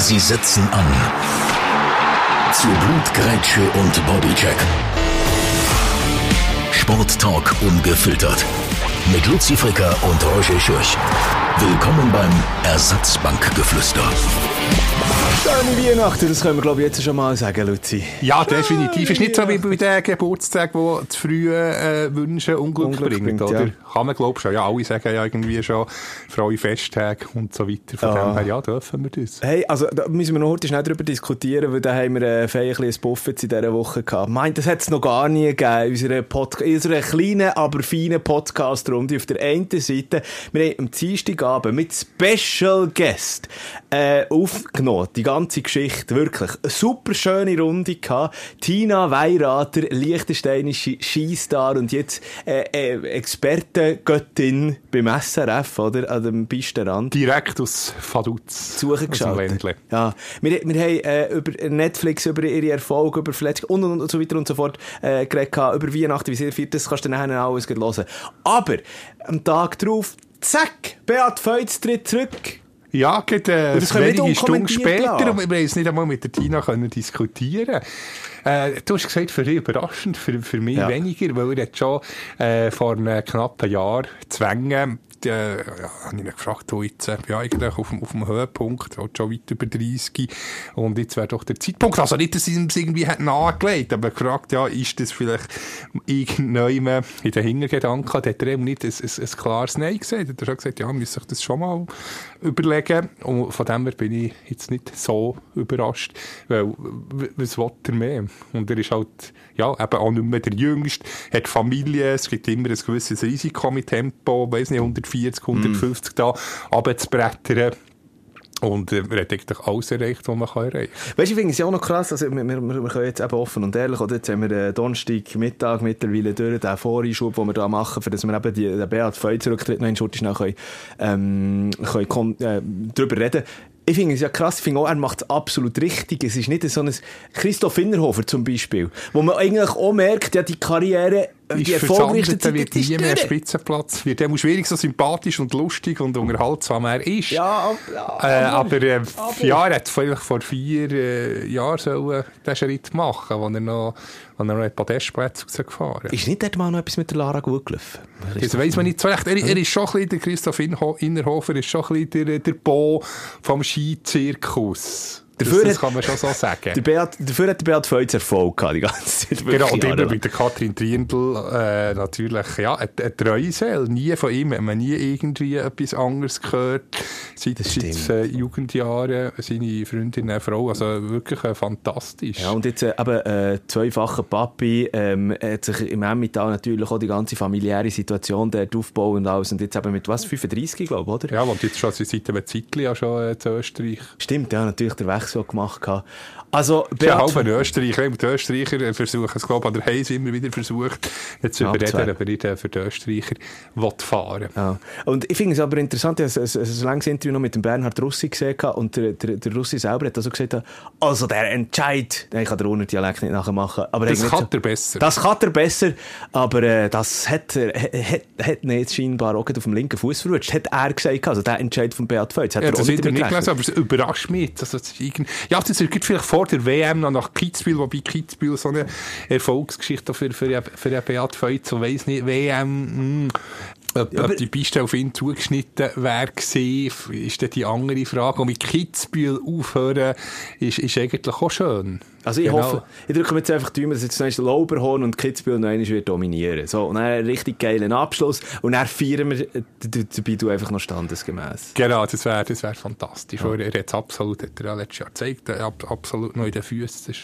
Sie setzen an. Zu Blutgrätsche und Bodycheck. Sporttalk ungefiltert. Mit Luzi Fricker und Roger Schürch. Willkommen beim Ersatzbankgeflüster. Schöne Weihnachten, das können wir glaube ich jetzt schon mal sagen, Luzi. Ja, definitiv. Ist nicht so wie bei den Geburtstagen, die zu früh äh, Wünschen Unglück, Unglück bringt, bringt, oder? ja. Kann man glaube schon. Ja, alle sagen ja irgendwie schon freie Festtage und so weiter. Von Ja. dem her, ja, dürfen wir das. Hey, also da müssen wir noch heute schnell darüber diskutieren, weil da haben wir äh, feierlich ein Buffet in dieser Woche gehabt. Meint, das hat es noch gar nie gegeben in unserer, Pod in unserer kleinen, aber feinen Podcast-Runde. Auf der einen Seite, wir haben am Dienstagabend mit Special Guest äh, aufgenommen, die ganze Geschichte, wirklich. Eine super schöne Runde gehabt. Tina Weirater, liechtensteinische Skistar und jetzt äh, äh, Expertengöttin beim SRF, oder? An dem Pistenrand. Direkt aus Vaduz. Suche Aus. Ja, wir, wir haben äh, über Netflix, über ihre Erfolge, über Verletzungen und, und, und so weiter und so fort äh, geredet, über Weihnachten, wie sie feiert, das kannst du dann nachher alles hören. Aber am Tag drauf, zack, Beat Feutz tritt zurück. Ja, geht, äh, wenige Stunden später. lassen. Und wir haben es nicht einmal mit der Tina können diskutieren äh, Du hast gesagt, für dich überraschend, für, für mich Ja. weniger, weil er hat schon äh, vor einem knappen Jahr Zwänge äh, ja, habe ich ihn gefragt, du jetzt, äh, ja, eigentlich auf, dem- auf dem Höhepunkt, halt schon weit über 30, und jetzt wäre doch der Zeitpunkt, also nicht, dass sie ihm irgendwie hätten angelegt, aber gefragt, ja, ist das vielleicht irgendjemand in den Hintergedanken, da hat er eben nicht ein, ein, ein klares Nein gesagt, er hat schon gesagt, ja, muss sich das schon mal überlegen, und von dem her bin ich jetzt nicht so überrascht, weil, was will er mehr? Und er ist halt, ja, eben auch nicht mehr der Jüngste, hat Familie, es gibt immer ein gewisses Risiko mit Tempo, weiss nicht, 140, 150 da, runterzubrettern. Und äh, er hat eigentlich alles erreicht, was man kann erreichen kann. Weißt du, ich finde es ja auch noch krass, also wir, wir, wir können jetzt eben offen und ehrlich, oder? Jetzt haben wir äh, Donnerstag, Mittag mittlerweile durch, den Voreinschub, den wir da machen, für dass wir eben die, den Beat Feutz Rücktritt noch in Schurte schnell können, ähm, können äh, drüber reden. Ich finde es ja krass, ich finde auch, er macht es absolut richtig. Es ist nicht so ein Christoph Innerhofer zum Beispiel, wo man eigentlich auch merkt, ja, die Karriere, Ist erfolgreichste versandet, er wird ist nie mehr. Spitzenplatz. Wird der muss schwierig so sympathisch und lustig und unterhaltsam er ist. Ja, ja, Äh, aber, äh, aber- ja, er hat vielleicht vor vier äh, Jahren sollen den Schritt machen, wo er noch, wo er noch ein Podestplätze rausgefahren Ist nicht dort mal noch etwas mit der Lara gut gelaufen? Das weiss man nicht so recht. Er, er ist schon ein bisschen, der Christoph Innerhofer ist schon ein bisschen der, der Bo vom Skizirkus. Das, Dafür das hat- kann man schon so sagen. Der Beat, dafür hat der Beat Feutz Erfolg gehabt, die ganze Zeit. Genau, und immer mit der Katrin Triendl äh, natürlich, ja, eine, eine treue Seele. Nie von ihm hat man nie irgendwie etwas anderes gehört. Seit, Das seit äh, Jugendjahren, seine Freundin, eine Frau, also wirklich äh, fantastisch. Ja, und jetzt äh, eben äh, zweifacher Papi ähm, hat sich im Emmental natürlich auch die ganze familiäre Situation dort aufgebaut und alles. Und jetzt eben mit was, 35, glaube ich, oder? Ja, und jetzt schon seit einem Zeitchen ja schon äh, zu Österreich. Stimmt, ja, natürlich der Wechsel gemacht. gehabt. Also, Ist ja Beat, halb ein Österreicher. Die Österreicher versuchen es, glaube ich, oder haben es immer wieder versucht, jetzt zu überreden, aber nicht äh, für die Österreicher will fahren. ja. Und ich finde es aber interessant, ich habe ein, ein, langes Interview noch mit dem Bernhard Russi gesehen und der, der, der Russi selber hat also gesagt, also der Entscheid, ich kann den Urner Dialekt nicht nachmachen, aber Das kann so- er besser. Das kann er besser, aber äh, das hat er, hat, hat jetzt scheinbar auch auf dem linken Fuß verrutscht. Hat er gesagt, also der Entscheid von Beat Feutz. Hat Ja, er auch das nicht hat er damit nicht gelesen, aber es überrascht mich. Also, das ist irgend... Ja, das gibt vielleicht vor der WM noch nach Kitzbühel, wobei Kitzbühel so eine Erfolgsgeschichte für, für, für Beat Feutz, so weiss nicht, WM, mh, ob, Ja, ob die Piste auf ihn zugeschnitten wäre gewesen, ist dann die andere Frage. Und mit Kitzbühel aufhören, ist, ist eigentlich auch schön. Also ich Genau. hoffe, ich drücke mir jetzt einfach die Daumen, dass jetzt einmal Lauberhorn und Kitzbühel noch einmal wird dominieren. So, und dann einen richtig geilen Abschluss und dann feiern wir äh, dabei du einfach noch standesgemäß. Genau, das wäre das wär fantastisch. weil Er hat es absolut, hat er ja letztes Jahr gezeigt, hat absolut noch in den Füßen.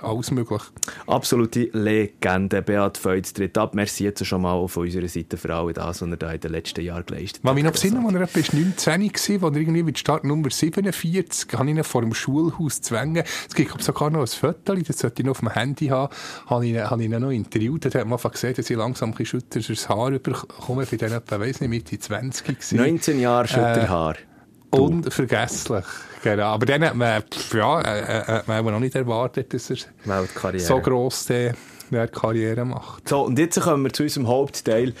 Alles möglich. Absolute Legende. Beat Feutz tritt ab. Merci jetzt schon mal von unserer Seite für alle das, was er da in den letzten Jahren geleistet Mal mich noch besinnen, als er etwa 19 war, wo er irgendwie mit Startnummer 47, habe ich ihn vor dem Schulhaus zwängen. Es gibt sogar noch ein Foto, das sollte ich noch auf dem Handy haben, habe ich, habe ich ihn noch interviewt. Da hat man einfach gesehen, dass ich langsam ein bisschen schütteres Haar überkomme. Ich bin dann etwa, weiss nicht, Mitte 20 gewesen. 19 Jahre Schütterhaar. Unvergesslich. Genau. Aber dann hat man, pff, ja, äh, äh, hat man noch nicht erwartet, dass er so gross äh, eine Karriere macht. So, und jetzt kommen wir zu unserem Hauptteil.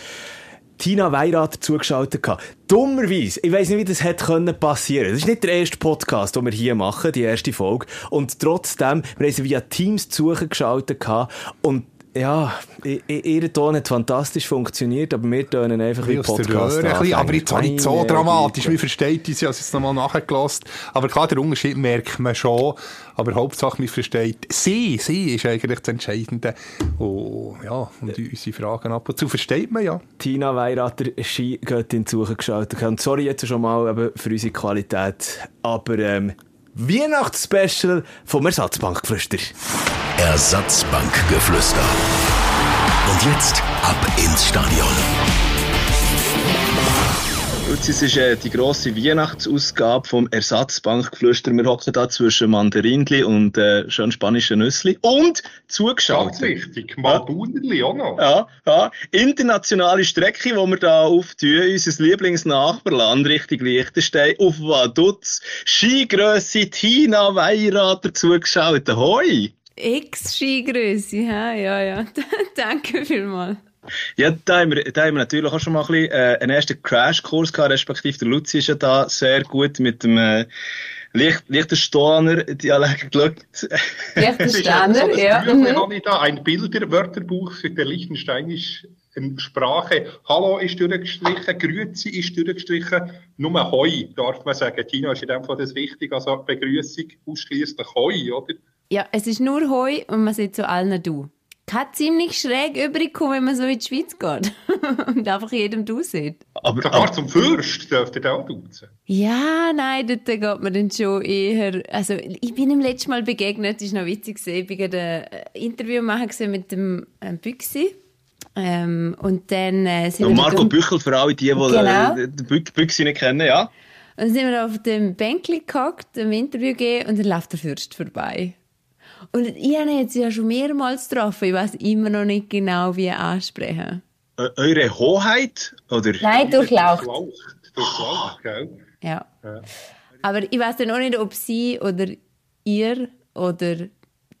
Tina Weirater zugeschaltet gehabt. Dummerweise, ich weiss nicht, wie das hätte können passieren. Das ist nicht der erste Podcast, den wir hier machen, die erste Folge. Und trotzdem, wir haben sie via Teams zugeschaltet gehabt und ja, ihr Ton hat fantastisch funktioniert, aber wir tönen einfach wie Podcast ein Aber jetzt auch nicht so dramatisch, wie versteht uns, ich habe es jetzt nochmal nachgelassen. Aber klar, der Unterschied merkt man schon. Aber Hauptsache, man versteht, sie, sie ist eigentlich das Entscheidende. Oh, ja, und ja. unsere Fragen ab und zu versteht man ja. Tina Weirater, Skigöttin zugeschaltet. Und sorry jetzt schon mal eben für unsere Qualität, aber ähm, Weihnachtsspecial vom Ersatzbankgeflüster. Ersatzbankgeflüster. Und jetzt ab ins Stadion. Jetzt ist äh, die grosse Weihnachtsausgabe vom Ersatzbankgeflüster. Wir hocken da zwischen Mandarinli und äh, schön spanischen Nüssli. Und zugeschaut. Ganz wichtig, Malbunerli auch noch. Ja, ja. Internationale Strecke, die wir da auftun. Unser Lieblingsnachbarland Richtung Liechtenstein. Auf Vaduz. Skigrösse Tina Weirater zugeschaut. Hoi! Ex-Skigrösse, ja, ja, ja. Danke vielmals. Ja, da haben, wir, da haben wir natürlich auch schon mal ein bisschen, äh, einen ersten Crashkurs gehabt, respektive der Luzi ist ja da sehr gut mit dem äh, Licht, Liechtensteiner Dialekt geschaut. Liechtensteiner, ja. Mhm. habe ich da ein Bilderwörterbuch für die liechtensteinische Sprache. Hallo ist durchgestrichen, Grüezi ist durchgestrichen, nur Hoi darf man sagen. Tina ist in dem Fall das wichtig, also Begrüßung ausschließlich Hoi, oder? Ja, es ist nur Hoi und man sieht zu allen Du kann ziemlich schräg überkommen, wenn man so in die Schweiz geht und einfach jedem du sieht. Aber sogar zum Fürst dürfte ihr auch duzen. Ja, nein, dort geht man dann schon eher, also ich bin ihm letztes Mal begegnet, das ist noch witzig gesehen, ich bin ein Interview machen mit dem ähm, Büchsi. Ähm, und dann äh, sind und Marco dem... Büchel, für alle die, die genau. äh, den Büchsi nicht kennen, ja. Und dann sind wir auf dem Bänkli gehockt, ein Interview gegeben und dann läuft der Fürst vorbei. Und ich habe jetzt ja schon mehrmals getroffen. Ich weiß immer noch nicht genau, wie ansprechen. Äh, eure Hoheit? Oder? Nein, durchlaucht. Durchlaucht, gell? Ja. ja. Aber ich weiß dann auch nicht, ob sie oder ihr oder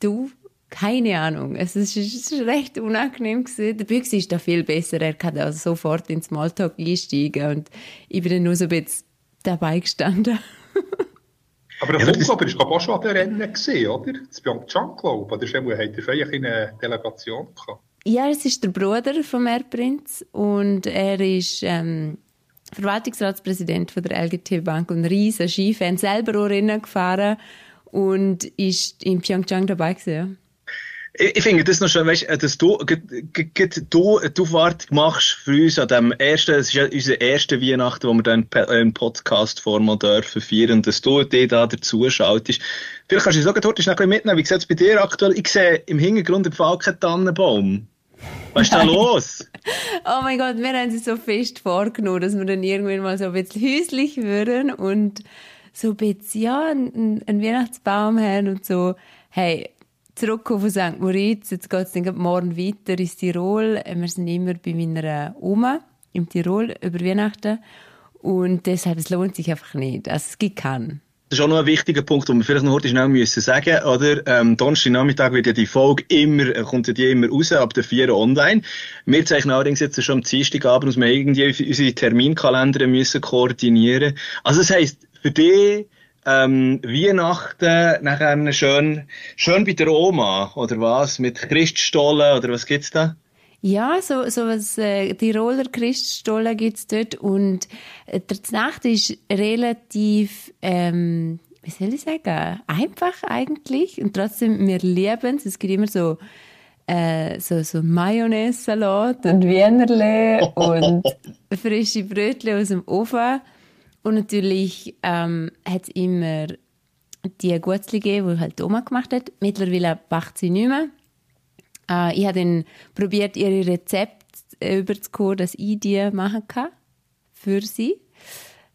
du keine Ahnung. Es ist, es ist recht unangenehm gewesen. Der Büchse ist da viel besser. Er kann also sofort ins Smalltalk einsteigen und ich bin dann nur so ein bisschen dabei gestanden. Aber der ja, Flugkörper ist glaube auch schon an den Rennen gesehen, oder? Das Pyeongchang, glaube ich. Oder hat er vielleicht eine Delegation gehabt? Ja, es ist der Bruder von Erbprinz und er ist ähm, Verwaltungsratspräsident von der LGT Bank und ein riesen Skifan, selber auch Rennen gefahren und ist in Pyeongchang dabei gewesen. Ich, ich finde das noch schön, weißt, äh, dass du, du die Aufwartung machst für uns an dem ersten, es ist ja unser erster Weihnachten, wo wir dann in Podcast-Form dürfen feiern, dass du dir da dazu schaltest. Vielleicht kannst du sagen, dort ist noch ein bisschen mitnehmen. Wie sieht es bei dir aktuell? Ich sehe im Hintergrund im Fall keinen Tannenbaum. Was ist da los? oh mein Gott, wir haben uns so fest vorgenommen, dass wir dann irgendwann mal so ein bisschen häuslich würden und so ein bisschen, ja, einen, einen Weihnachtsbaum haben und so. Hey, zurückgekommen von St. Moritz. Jetzt geht es morgen weiter ins Tirol. Wir sind immer bei meiner Oma im Tirol über Weihnachten. Und deshalb, es lohnt sich einfach nicht. Also, es gibt keinen. Das ist auch noch ein wichtiger Punkt, den wir vielleicht noch heute schnell müssen sagen, oder? Ähm, Donnerstagnachmittag wird ja die Folge immer, äh, kommt ja die immer raus, ab der 4 online. Wir zeichnen allerdings jetzt schon am Dienstagabend, dass wir irgendwie unsere Terminkalender müssen koordinieren. Also, das heisst, für dich, ähm, Weihnachten nachher schön, schön bei der Oma, oder was? Mit Christstollen, oder was gibt's da? Ja, so, so was, äh, Tiroler Christstollen gibt's dort und äh, der Nacht ist relativ, ähm, wie soll ich sagen, einfach eigentlich und trotzdem, wir lieben es. Es gibt immer so, äh, so, so Mayonnaise-Salat und Wienerle und frische Brötchen aus dem Ofen. Und natürlich ähm, hat es immer die Gutzli gegeben, die halt Oma gemacht hat. Mittlerweile macht sie nicht mehr. Äh, ich habe dann probiert, ihre Rezepte überzukommen, dass ich die machen kann. Für sie.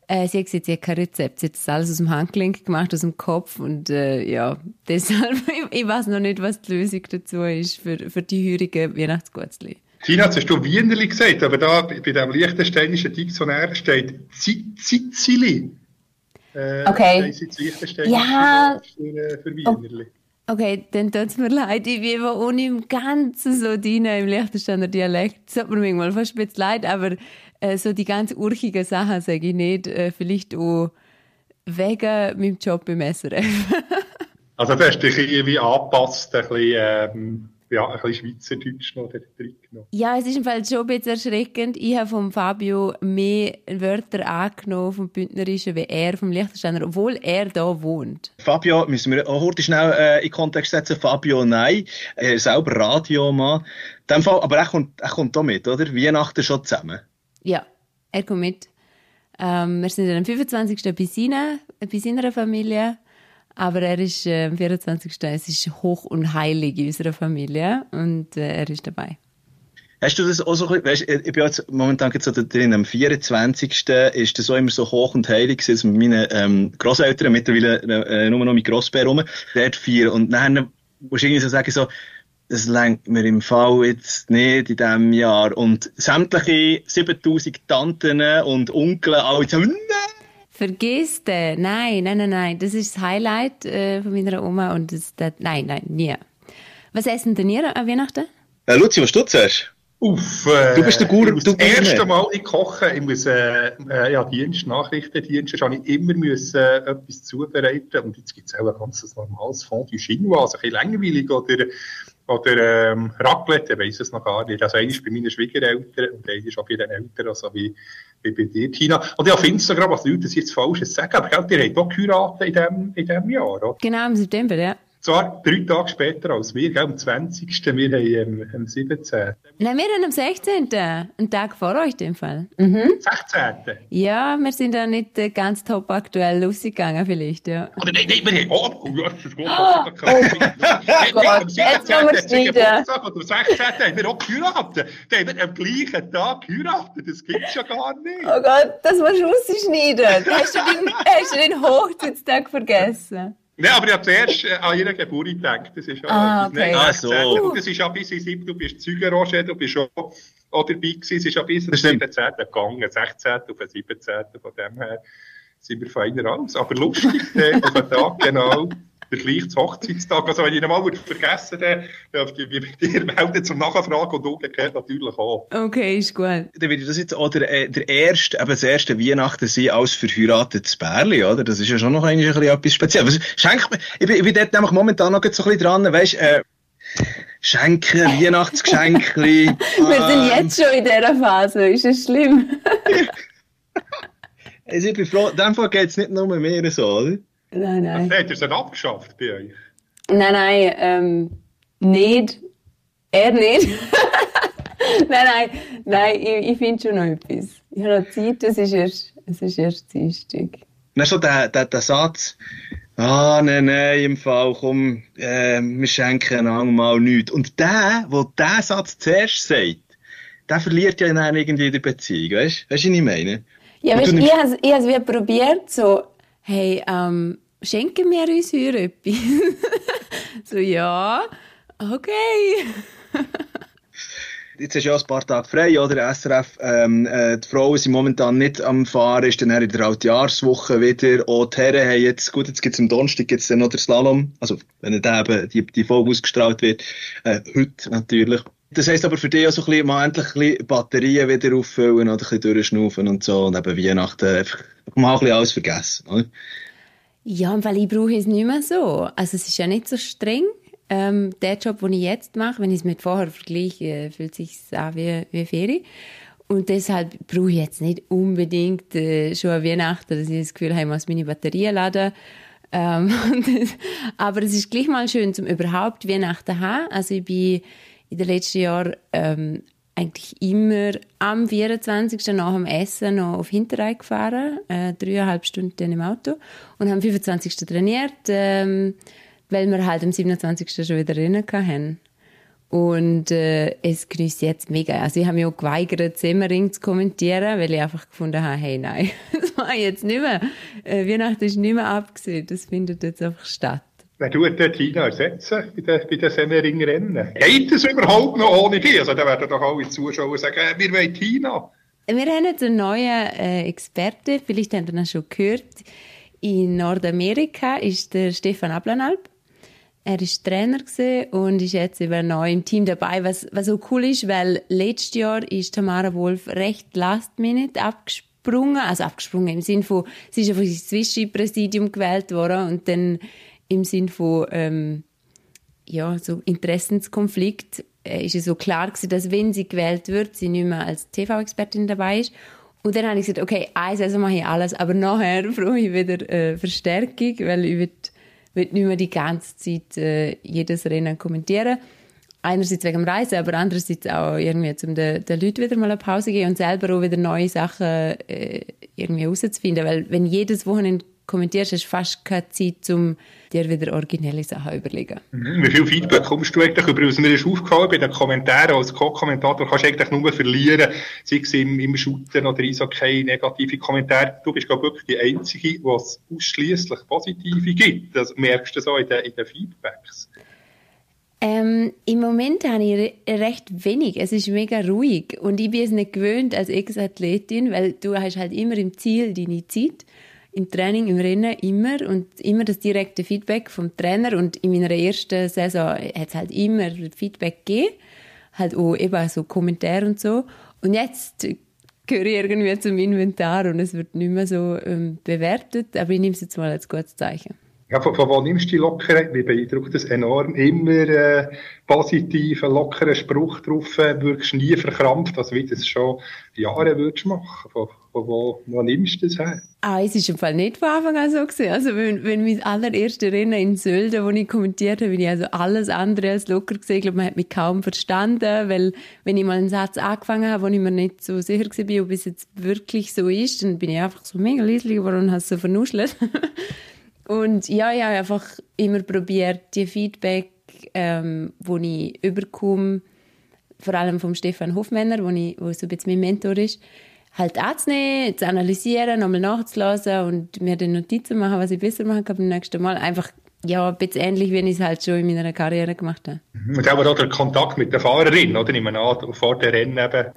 Äh, sie hat gesagt, sie hat kein Rezept. Sie hat das alles aus dem Handgelenk gemacht, aus dem Kopf. Und äh, ja, deshalb, ich, ich weiß noch nicht, was die Lösung dazu ist für, für die heurigen Weihnachtsgutzli. Tina, jetzt hast du Wienerli gesagt, aber da bei dem liechtensteinischen Diktionär steht Sizili. Äh, okay. Ja. Für, äh, für Wienerli. Okay, dann tut es mir leid, ich bin ohne im Ganzen so drin im Liechtensteiner Dialekt. Das hat mir manchmal fast ein bisschen leid, aber äh, so die ganz urchigen Sachen sage ich nicht, äh, vielleicht auch wegen meinem Job im SRF. also du hast dich irgendwie angepasst, ein bisschen, ähm, ja, ein bisschen Schweizerdeutsch noch drin genommen. Ja, es ist im Fall schon ein bisschen erschreckend. Ich habe von Fabio mehr Wörter angenommen vom Bündnerischen wie er vom Liechtensteiner, obwohl er da wohnt. Fabio, müssen wir auch heute schnell äh, in Kontext setzen. Fabio, nein, er ist selber Radiomann. Dem Fall, aber er kommt, er kommt auch mit, oder? Weihnachten schon zusammen. Ja, er kommt mit. Ähm, wir sind am 25. bei, seiner, bei seiner Familie. Aber er ist äh, am 24. Es ist hoch und heilig in unserer Familie und äh, er ist dabei. Hast du das auch so, weißt, ich bin jetzt momentan so drin, am 24. ist das auch immer so hoch und heilig gewesen, mit meinen ähm, Grosseltern, mittlerweile äh, nur noch mit Grossbär rum, dort vier. Und dann musst du irgendwie so sagen, so, das lenkt mir im Fall jetzt nicht in diesem Jahr. Und sämtliche 7000 Tanten und Onkel, alle so, nein! Vergiss den. Nein, nein, nein, nein. Das ist das Highlight äh, von meiner Oma und das, das, nein, nein, nie. Was essen denn ihr an Weihnachten? Äh, Luzi, was du zuerst? Uff, äh, du bist der Gur, ich muss das erste Mal ich koche, ich muss, äh, äh, ja, Dienst, Nachrichtendienst, habe ich immer müssen, äh, etwas zubereiten und jetzt gibt es auch ein ganz normales Fondue Chinois, also ein bisschen langweilig oder, oder ähm, Raclette, ich weiss es noch gar nicht. Also einer ist bei meinen Schwiegereltern und einer ist auch bei den Eltern, also wie, wie bei dir, Tina. Und ich auf Instagram, was die Leute jetzt Falsches sagen, aber gell, ihr habt doch geheiratet in diesem Jahr, oder? Genau, im September, ja. Zwar drei Tage später als wir, gell, am 20. Wir haben ähm, am 17. Nein, wir haben am 16. Einen Tag vor euch, in dem Fall. Mhm. 16. Ja, wir sind da nicht äh, ganz top aktuell losgegangen, vielleicht, ja. Oder nein, nein, wir haben, oh, oh, ja, das ist gut. Oh, Gott, jetzt können wir streiten. Oder am 16. haben wir auch geheiratet. Da haben wir am gleichen Tag geheiratet. Das gibt's ja gar nicht. Oh Gott, das musst du rausschneiden. Hast du den, hast du den Hochzeitstag vergessen? Nein, aber ich habe zuerst äh, an ihre Geburt gedacht. Das ist ja ah, okay. Nein, ah, so. Das ist ja bis in sieben, du bist Zeuge, Roger, du bist schon auch dabei gewesen. Es ist ja bis in 17. gegangen, 16. auf den 17. Von dem her sind wir feiner aus. Aber lustig, äh, auf den Tag genau der gleiche Hochzeitstag. Also wenn ich ihn mal vergessen würde, dann dürfte ich mich dir melden zum Nachfragen und umgekehrt natürlich auch. Okay, ist gut. Dann würde das jetzt auch der, äh, der erste, eben das erste Weihnachten sein als verheiratetes Bärli, oder? Das ist ja schon noch ein bisschen etwas Spezielles. Schenkt mir, ich bin, ich bin dort nämlich momentan noch so ein bisschen dran, weißt, äh, Schenken, Weihnachtsgeschenke. Wir sind jetzt schon in dieser Phase, ist das schlimm? also ich bin froh, in dem Fall geht es nicht nur mehr so, oder? Nein, nein. Hat er es abgeschafft bei euch? Nein, nein, ähm, nicht. Er nicht. nein, nein, nein, ich, ich finde schon noch etwas. Ich habe noch Zeit, es ist erst, es ist erst Dienstag. Dann so der, der, der Satz, ah, nein, nein, im Fall, komm, äh, wir schenken einander mal nichts. Und der, der diesen Satz zuerst sagt, der verliert ja dann irgendwie die Beziehung, weißt du, weißt, was ich meine? Ja, weißt, ich habe es wie probiert, so, hey, ähm, schenken wir uns hier etwas? so, ja, okay. Jetzt hast du ja ein paar Tage frei, oder? SRF, ähm, äh, die Frauen sind momentan nicht am Fahren, ist dann in der Altjahrswoche wieder. Auch die Herren haben jetzt, gut, jetzt gibt's am Donnerstag gibt's dann noch der Slalom, also, wenn dann eben die, die Folge ausgestrahlt wird, äh, heute natürlich. Das heisst aber für dich auch so ein bisschen, mal endlich ein bisschen Batterien wieder auffüllen oder ein bisschen durchschnaufen und so und eben Weihnachten einfach mal ein bisschen alles vergessen, oder? Ja, weil ich brauche es nicht mehr so. Also es ist ja nicht so streng. Ähm, der Job, den ich jetzt mache, wenn ich es mit vorher vergleiche, fühlt sich an wie, wie Ferien. Und deshalb brauche ich jetzt nicht unbedingt äh, schon an Weihnachten, dass ich das Gefühl habe, ich muss meine Batterien laden. Ähm, aber es ist gleich mal schön, zum überhaupt Weihnachten zu haben. Also ich bin in den letzten Jahren ähm, eigentlich immer am 24. nach dem Essen noch auf Hinterrhein gefahren, äh, dreieinhalb Stunden im Auto und haben am 25. trainiert, ähm, weil wir halt am 27. schon wieder rennen hatten. Und äh, es grüßt jetzt mega. Also ich habe mich auch geweigert, Semmering zu kommentieren, weil ich einfach gefunden habe, hey, nein, das war jetzt nicht mehr. Äh, Weihnachten ist nicht mehr abgesehen, das findet jetzt einfach statt. Wer tut der Tina ersetzen bei den, bei den Semmering-Rennen? Geht das überhaupt noch ohne die? Also da werden doch alle Zuschauer sagen, äh, wir wollen Tina. Wir haben jetzt einen neuen äh, Experten, vielleicht habt ihr ihn schon gehört. In Nordamerika ist der Stefan Ablanalp. er ist Trainer und ist jetzt eben neu im Team dabei, was, was so cool ist, weil letztes Jahr ist Tamara Wolf recht last minute abgesprungen, also abgesprungen im Sinn von, sie ist einfach ins Zwischenpräsidium gewählt worden und dann im Sinn von, ähm, ja, so Interessenskonflikt äh, ist es so klar gewesen, dass wenn sie gewählt wird, sie nicht mehr als TV-Expertin dabei ist. Und dann habe ich gesagt, okay, eine Saison mache ich alles, aber nachher brauche ich wieder äh, Verstärkung, weil ich will, will nicht mehr die ganze Zeit äh, jedes Rennen kommentieren. Einerseits wegen dem Reisen, aber andererseits auch irgendwie, um den, den Leuten wieder mal eine Pause zu geben und selber auch wieder neue Sachen äh, irgendwie herauszufinden. Weil wenn jedes Wochenende kommentierst, hast du fast keine Zeit, um dir wieder originelle Sachen überlegen. Mhm. Wie viel Feedback kommst du eigentlich über? Also mir ist aufgefallen, bei den Kommentaren als Co-Kommentator kannst du eigentlich nur verlieren, sei es im, im Shooten oder Eishockey, negative Kommentare. Du bist, glaube ich, wirklich die Einzige, die es ausschliesslich positive gibt. Das merkst du so in den, in den Feedbacks. Ähm, Im Moment habe ich recht wenig. Es ist mega ruhig. Und ich bin es nicht gewöhnt als Ex-Athletin, weil du hast halt immer im Ziel deine Zeit im Training, im Rennen immer und immer das direkte Feedback vom Trainer und in meiner ersten Saison hat es halt immer Feedback gegeben, halt auch eben so Kommentare und so und jetzt gehöre ich irgendwie zum Inventar und es wird nicht mehr so ähm, bewertet, aber ich nehme es jetzt mal als gutes Zeichen. Ja, von, von wo nimmst du die lockeren? Mich beeindruckt das enorm. Immer äh, positiven, lockeren Spruch drauf, äh, wirkst nie verkrampft, als wie du es schon Jahre würdest machen. Von, von wo, wo nimmst du das her? Ah, es ist im Fall nicht von Anfang an so gewesen. Also, wenn, wenn mein allererste Rennen in Sölden, wo ich kommentiert habe, bin ich also alles andere als locker gesehen. Ich glaube, man hat mich kaum verstanden, weil, wenn ich mal einen Satz angefangen habe, wo ich mir nicht so sicher war, ob es jetzt wirklich so ist, dann bin ich einfach so mega leislich geworden und habe es so vernuschelt. Und ja, ich habe einfach immer probiert, die Feedback, ähm, ich überkomme, vor allem vom Stefan Hofmänner, wo, ich, wo so ein bisschen mein Mentor ist, halt anzunehmen, zu analysieren, nochmal nachzulassen und mir dann Notizen machen, was ich besser machen kann beim nächsten Mal. Einfach, ja, ein bisschen ähnlich, wie ich es halt schon in meiner Karriere gemacht habe. Und aber auch der Kontakt mit der Fahrerin, oder? Ich meine, vor der Rennen eben,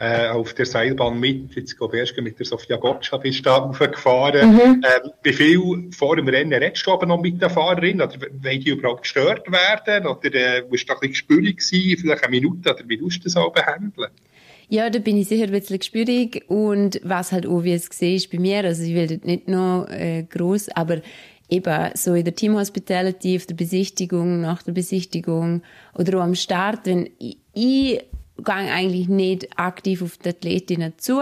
äh, auf der Seilbahn mit. Jetzt glaube ich erst mit der Sofia Gotcha bist du da aufgefahren. Mhm. Ähm, wie viel vor dem Rennen redest du aber noch mit der Fahrerin? Oder wollen die überhaupt gestört werden? Oder äh, musst du da ein bisschen gespürig sein, vielleicht eine Minute? Oder wie tust du das auch behandeln? Ja, da bin ich sicher ein bisschen gespürig und was halt auch, wie es gesehen ist bei mir, also ich will dort nicht noch äh, groß, aber eben so in der Team Hospitality, auf der Besichtigung, nach der Besichtigung oder auch am Start, wenn ich, ich gehe eigentlich nicht aktiv auf die Athletinnen zu.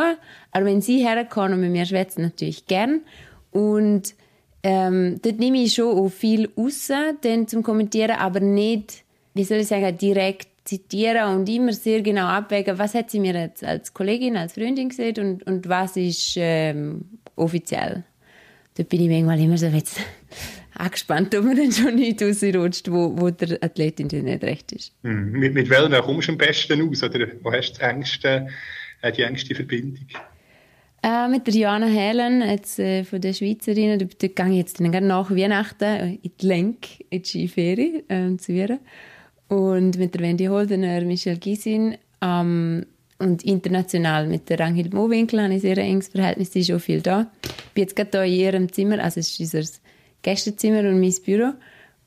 Aber wenn sie herkommen und mit mir schwätzen, natürlich gern. Und ähm, dort nehme ich schon auch viel raus, dann zum Kommentieren, aber nicht, wie soll ich sagen, direkt zitieren und immer sehr genau abwägen, was hat sie mir jetzt als Kollegin, als Freundin gesehen und, und was ist ähm, offiziell. Da bin ich manchmal immer so jetzt angespannt, ob man dann schon nicht rausrutscht, wo, wo der Athletin nicht recht ist. Mhm. Mit, mit welchen kommst du am besten aus? Oder wo hast du engste, äh, die engste Verbindung? Äh, mit der Joanna Helen, jetzt, äh, von der Schweizerinnen, da, da gehe ich jetzt dann nach Weihnachten in die Lenk, in die Skiferie äh, zu ihr. Und mit der Wendy Holdener, Michelle Gysin ähm, und international mit der Ranghild Mowinkel habe ich sehr enges Verhältnis, sie ist auch viel da. Ich bin jetzt gerade hier in ihrem Zimmer, also es ist unser Gästezimmer und mein Büro.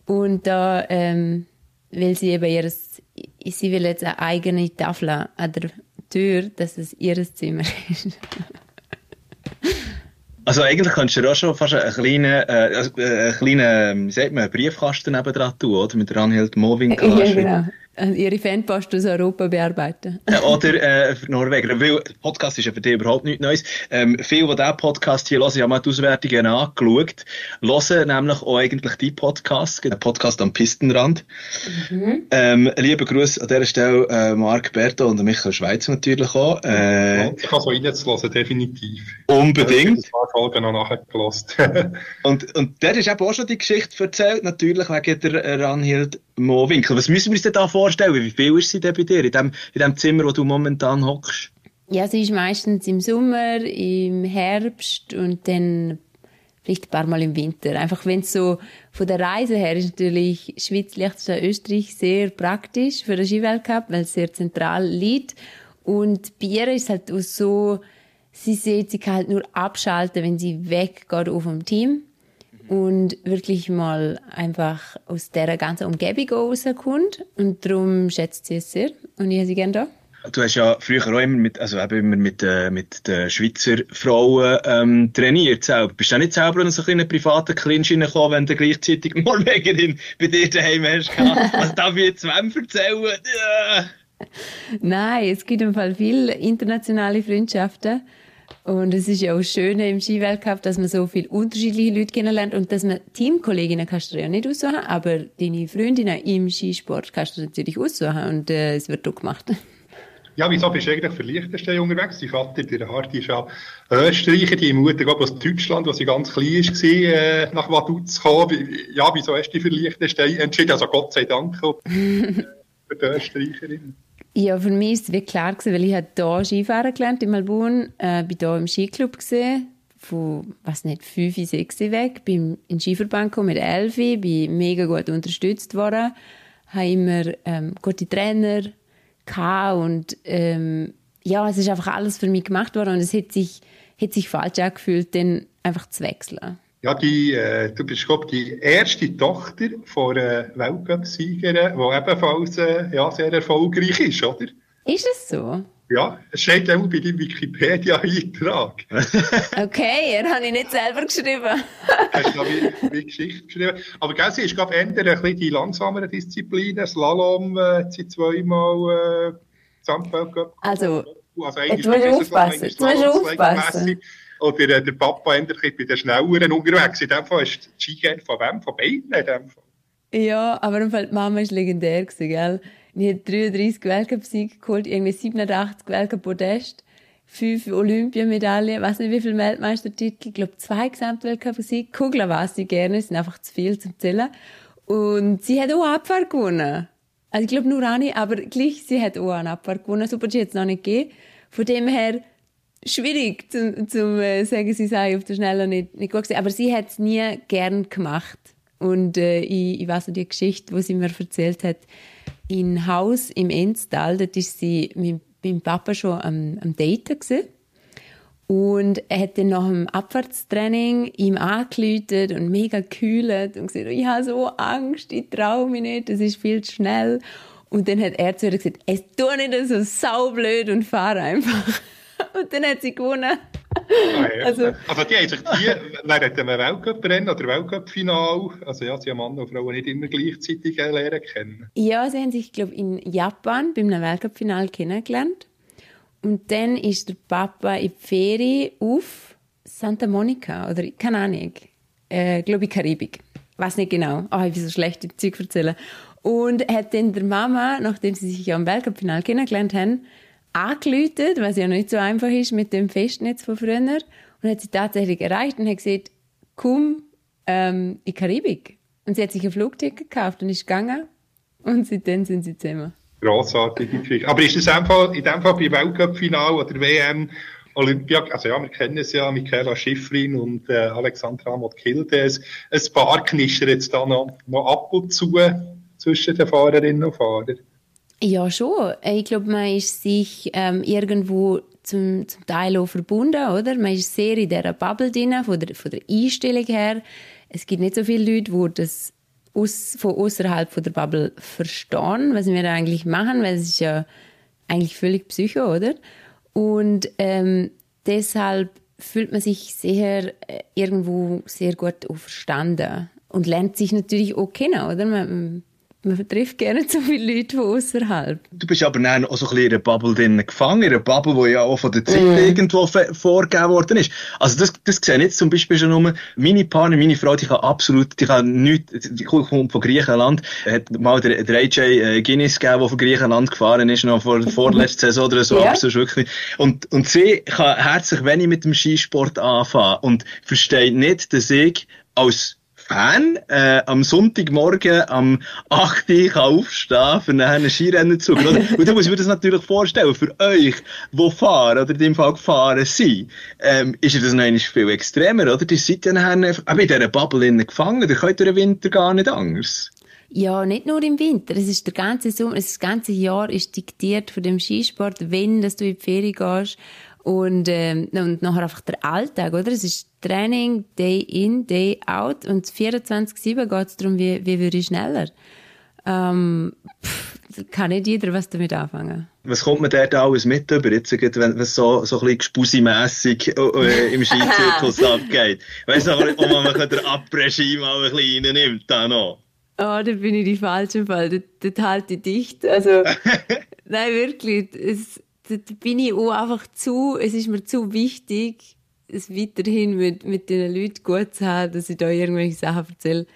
Und da ähm, will sie eben ihres, sie will jetzt eine eigene Tafel an der Tür, dass es ihr Zimmer ist. Also eigentlich könntest du auch schon fast einen kleinen, äh, äh, einen kleinen, wie sagt man, Briefkasten nebendran tun, oder? Mit Ranhild Moving. Ja, genau. Äh, ihre Fanpost aus Europa bearbeiten. Oder äh, für Norweger. Weil Podcast ist ja für dich überhaupt nichts Neues. Ähm, viele, die diesen Podcast hier hören, haben mal die Auswertungen angeschaut. Hören nämlich auch eigentlich die Podcast, den Podcast am Pistenrand. Mhm. Ähm, liebe Grüße an dieser Stelle äh, Marc Berto und Michael Schweizer natürlich auch. Äh, ich kann so reinzulassen, definitiv. Unbedingt. Ich habe Folgen noch nachgelassen. und, und der ist eben auch schon die Geschichte erzählt, natürlich wegen der Ranhild Mowinkel. Was müssen wir uns denn da vorstellen? Wie viel ist sie denn bei dir in dem, in dem Zimmer, wo du momentan hockst? Ja, sie ist meistens im Sommer, im Herbst und dann vielleicht ein paar Mal im Winter. Einfach wenn es so von der Reise her ist natürlich Schweiz, Liechtenstein, Österreich sehr praktisch für den Skiweltcup, weil es sehr zentral liegt. Und bei ihr ist halt auch so, sie sieht, sie kann halt nur abschalten, wenn sie weggeht vom Team. Und wirklich mal einfach aus dieser ganzen Umgebung rauskommt. Und darum schätzt sie es sehr. Und ich habe sie gerne da. Du hast ja früher auch immer mit, also eben immer mit, äh, mit den Schweizer Frauen ähm, trainiert selber. Bist du auch nicht selber in so einen privaten Clinch reingekommen, wenn du gleichzeitig Norwegerin bei dir daheim hast? Was darf ich jetzt wem erzählen? Nein, es gibt im Fall viele internationale Freundschaften. Und es ist ja auch schön im Skiweltcup, dass man so viele unterschiedliche Leute kennenlernt und dass man Teamkolleginnen kannst du ja nicht aussuchen, aber deine Freundinnen im Skisport kannst du natürlich aussuchen und äh, es wird auch gemacht. Ja, wieso bist du eigentlich für Liechtenstein unterwegs? Dein Vater, der Harti, ist ja Österreicher, die Mutter, glaube aus Deutschland, wo sie ganz klein war, äh, nach Vaduz zu kommen. Ja, wieso hast du dich für Liechtenstein entschieden? Also Gott sei Dank für die Österreicherin. Ja, für mich ist es wirklich klar gewesen, weil ich hier Skifahren gelernt in Melbourne, äh, bin hier im Skiclub gesehen, von, was nicht, fünf, sechs weg, bin in den Skiverband gekommen mit elf, bin mega gut unterstützt worden, habe immer ähm, gute Trainer gehabt und ähm, ja, es ist einfach alles für mich gemacht worden und es hat sich, hat sich falsch angefühlt, dann einfach zu wechseln. Ja, die, äh, du bist, glaube die erste Tochter von einer Weltcup-Siegerin, die ebenfalls äh, ja, sehr erfolgreich ist, oder? Ist es so? Ja, es steht auch bei deinem Wikipedia-Eintrag. okay, er hat ich nicht selber geschrieben. Hast du da wie, Geschichte geschrieben? Aber gell, sie ist, glaube ich, eher ein bisschen die langsameren Disziplinen. Slalom, äh, sie zweimal, äh, Gesamtweltcup. Also, also du musst aufpassen, du musst aufpassen. Oder äh, der Papa endlich bei den Schnelleren unterwegs. In dem Fall ist die Skigeher von wem? Von beiden in dem Fall. Ja, aber im Fall die Mama war legendär, gell? Ich habe 33 Weltcup-Siege geholt, irgendwie 87 Weltcup-Podest, 5 Olympiamedaillen, weiß nicht wie viele Weltmeistertitel, ich glaube zwei Gesamtweltcup-Siege. Kugler weiß sie gerne, sind einfach zu viel zum Zählen. Und sie hat auch Abfahrt gewonnen. Also ich glaube nur eine, aber gleich, sie hat auch eine Abfahrt gewonnen. Super-G hat es noch nicht gegeben. Von dem her, schwierig zu, zu äh, sagen, sie sei auf der Schnelle nicht, nicht gut gewesen. Aber sie hat es nie gern gemacht. Und äh, ich, ich weiß noch die Geschichte, die sie mir erzählt hat, in Haus im Enstal, dort ist sie mit meinem Papa schon am, am Daten gewesen. Und er hat dann nach dem Abfahrtstraining ihm angelötet und mega gekühlt und gesagt, ich habe so Angst, ich traue mich nicht, das ist viel zu schnell. Und dann hat er zu ihr gesagt, es tut nicht so saublöd und fahr einfach. Und dann hat sie gewonnen. Ah, ja. also, also die haben sich die während einem Weltcup-Rennen oder Weltcup-Final, also ja, sie haben Mann und Frauen nicht immer gleichzeitig lernen kennen. Ja, sie haben sich, glaube ich, in Japan beim Weltcup-Final kennengelernt. Und dann ist der Papa in die Ferien auf Santa Monica oder keine Ahnung, äh, glaube ich Karibik. Weiß nicht genau. Ah, oh, ich bin so schlecht im Zeug erzählen. Und hat dann der Mama, nachdem sie sich ja am Weltcup-Final kennengelernt haben, angelötet, was ja nicht so einfach ist mit dem Festnetz von früher. Und hat sie tatsächlich erreicht und hat gesagt, komm ähm, in die Karibik. Und sie hat sich ein Flugticket gekauft und ist gegangen. Und seitdem sind sie zusammen. Grossartige Geschichte. Aber ist das einfach, in dem Fall bei Weltcup-Final oder WM, Olympia, also ja, wir kennen es ja, Michaela Schifrin und äh, Alexandra Motkildes. Ein paar knistern jetzt da noch, noch ab und zu zwischen den Fahrerinnen und Fahrern. Ja, schon. Ich glaube, man ist sich ähm, irgendwo zum, zum Teil auch verbunden, oder? Man ist sehr in dieser Bubble drin, von der, von der Einstellung her. Es gibt nicht so viele Leute, die das aus, von außerhalb der Bubble verstehen, was wir da eigentlich machen, weil es ist ja eigentlich völlig psycho, oder? Und ähm, deshalb fühlt man sich sehr äh, irgendwo sehr gut auch verstanden und lernt sich natürlich auch kennen, oder? Man, man trifft gerne so viele Leute von außerhalb. Du bist aber dann auch so ein bisschen in einer Bubble drin gefangen, in einer Bubble, die ja auch von der Zeit mm. irgendwo vorgegeben worden ist. Also das, das sehe ich jetzt zum Beispiel schon nur, meine Partner, meine Frau, die kann absolut, die kann nichts, die kommt von Griechenland, hat mal der, der AJ äh, Guinness gegeben, der von Griechenland gefahren ist, noch vor, vorletzter Saison oder so, ja. aber sonst wirklich. Und, und sie kann herzlich wenig mit dem Skisport anfangen und versteht nicht, dass ich als Fan äh, am Sonntagmorgen am 8 Uhr kann aufstehen für ein Skirennen zu oder? Und da muss ich mir das natürlich vorstellen, für euch, die fahren oder in dem Fall gefahren sind, ähm, ist das noch viel extremer, oder? Die seid ja nachher auch in dieser Bubble gefangen, ihr könnt den Winter gar nicht anders. Ja, nicht nur im Winter. Es ist der ganze Sommer, das ganze Jahr ist diktiert von dem Skisport, wenn dass du in die Ferien gehst Und, ähm, und nachher einfach der Alltag, oder? Es ist Training, Day in, Day out. Und 24-7 geht es darum, wie, wie würde ich schneller. Ähm, pff, kann nicht jeder was damit anfangen. Was kommt man dort alles mit über, jetzt, wenn es so, so ein bisschen gespusimässig äh, im Skizirkus abgeht? Weißt du, ob man den Abregime mal ein bisschen reinnimmt, da noch? Oh, da bin ich die falsche Fall. Das, das halte ich dicht. Also, nein, wirklich. Es, da bin ich auch einfach zu, es ist mir zu wichtig, es weiterhin mit, mit den Leuten gut zu haben, dass ich da irgendwelche Sachen erzähle.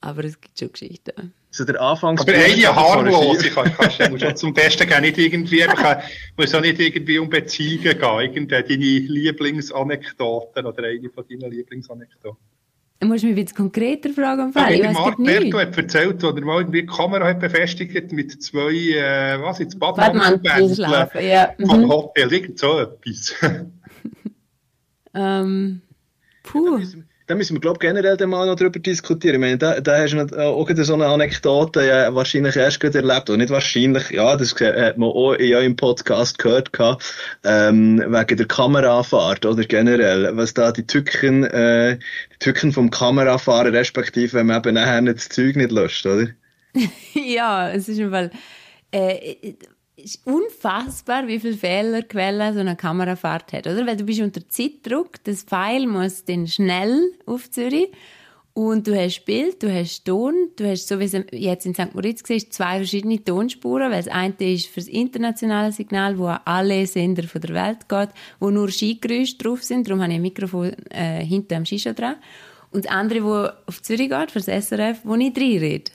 Aber es gibt schon Geschichten. So der Anfangs Aber eine harmlos, ich kann, kannst, musst auch zum Besten gehen, nicht irgendwie, einfach, muss auch nicht irgendwie um Beziehungen gehen, irgendeine deine Lieblingsanekdoten oder eine von deinen Lieblingsanekdoten. Du musst mich jetzt konkreter fragen, ja, ich Marc Berto hat erzählt, als er mal irgendwie die Kamera hat befestigt mit zwei, äh, was jetzt, Badmanteln ja. vom mhm. Hotel, irgend so etwas. ähm, puh. Da müssen wir, glaube ich, generell mal noch drüber diskutieren. Ich meine, da, da hast du äh, auch so eine Anekdote ja, wahrscheinlich erst gerade erlebt. Oder nicht wahrscheinlich, ja, das hat man auch in eurem Podcast gehört, gehabt, ähm, wegen der Kamerafahrt, oder generell, was da die Tücken, äh, die Tücken vom Kamerafahren, respektive, wenn man eben nachher nicht das Zeug nicht löscht, oder? ja, es ist im Fall, äh, ist unfassbar, wie viele Fehlerquellen so eine Kamerafahrt hat, oder? Weil du bist unter Zeitdruck, das Pfeil muss dann schnell auf Zürich und du hast Bild, du hast Ton, du hast, so wie es jetzt in St. Moritz siehst, zwei verschiedene Tonspuren, weil das eine ist für das internationale Signal, wo an alle Sender von der Welt geht, wo nur Skigeräusche drauf sind, darum habe ich ein Mikrofon äh, hinter dem Ski dran. Und das andere, wo auf Zürich geht, für das SRF, wo ich reinrede.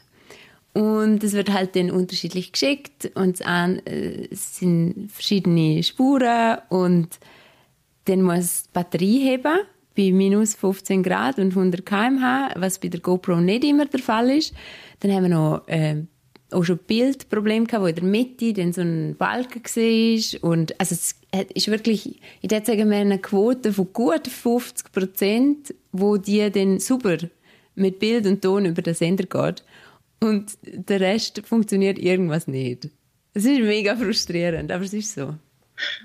Und es wird halt dann unterschiedlich geschickt und äh, es sind verschiedene Spuren und dann muss die Batterie heben bei minus 15 Grad und 100 km/h, was bei der GoPro nicht immer der Fall ist. Dann haben wir noch äh, auch schon Bildproblem gehabt, wo in der Mitte dann so ein Balken war und also es ist wirklich, ich würde sagen, wir haben eine Quote von gut 50 Prozent, wo die dann super mit Bild und Ton über den Sender geht und der Rest funktioniert irgendwas nicht. Es ist mega frustrierend, aber es ist so.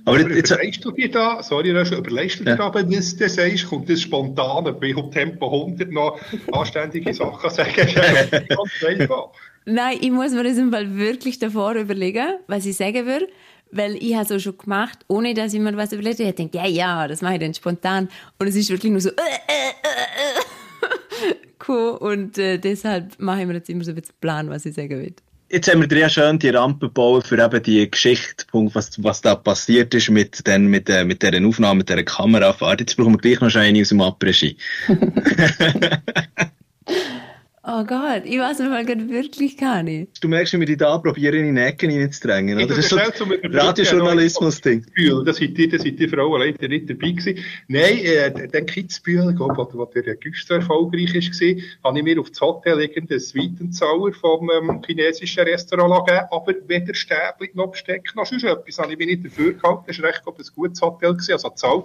Aber, jetzt, überlegst du dir da, sorry, überlegst du dir da, wenn du das sagst, kommt das spontan bei Tempo 100 noch anständige Sachen sagen? Nein, ich muss mir das im Fall wirklich davor überlegen, was ich sagen würde. Weil ich habe es auch schon gemacht, ohne dass ich mir was überlegt habe. Ich denke, ja, ja, das mache ich dann spontan. Und es ist wirklich nur so, äh, äh, äh, äh gekommen und äh, deshalb mache ich mir jetzt immer so ein bisschen Plan, was ich sagen will. Jetzt haben wir ja schön die Rampe gebaut für eben die Geschichte, was, was da passiert ist mit, den, mit, äh, mit dieser Aufnahme, mit dieser Kamerafahrt. Jetzt brauchen wir gleich noch eine aus dem Après-Ski. Oh Gott, ich weiß mal wirklich gar nicht. Du merkst, wie wir dich da probieren, in die Ecken reinzudrängen. Oder? Das ist so ein Radiojournalismus-Ding. Das seid ihr, das seid ihr Frauen leider nicht dabei gewesen. Nein, äh, den Kitzbühel, wo, wo der Güster erfolgreich war, habe ich mir auf das Hotel irgendeinen Sweetenzauer vom ähm, chinesischen Restaurant gegeben, aber weder Stäbchen noch Besteck noch sonst etwas. Habe ich mich nicht dafür gehalten. Das war recht ein gutes Hotel, gewesen, also zahlt.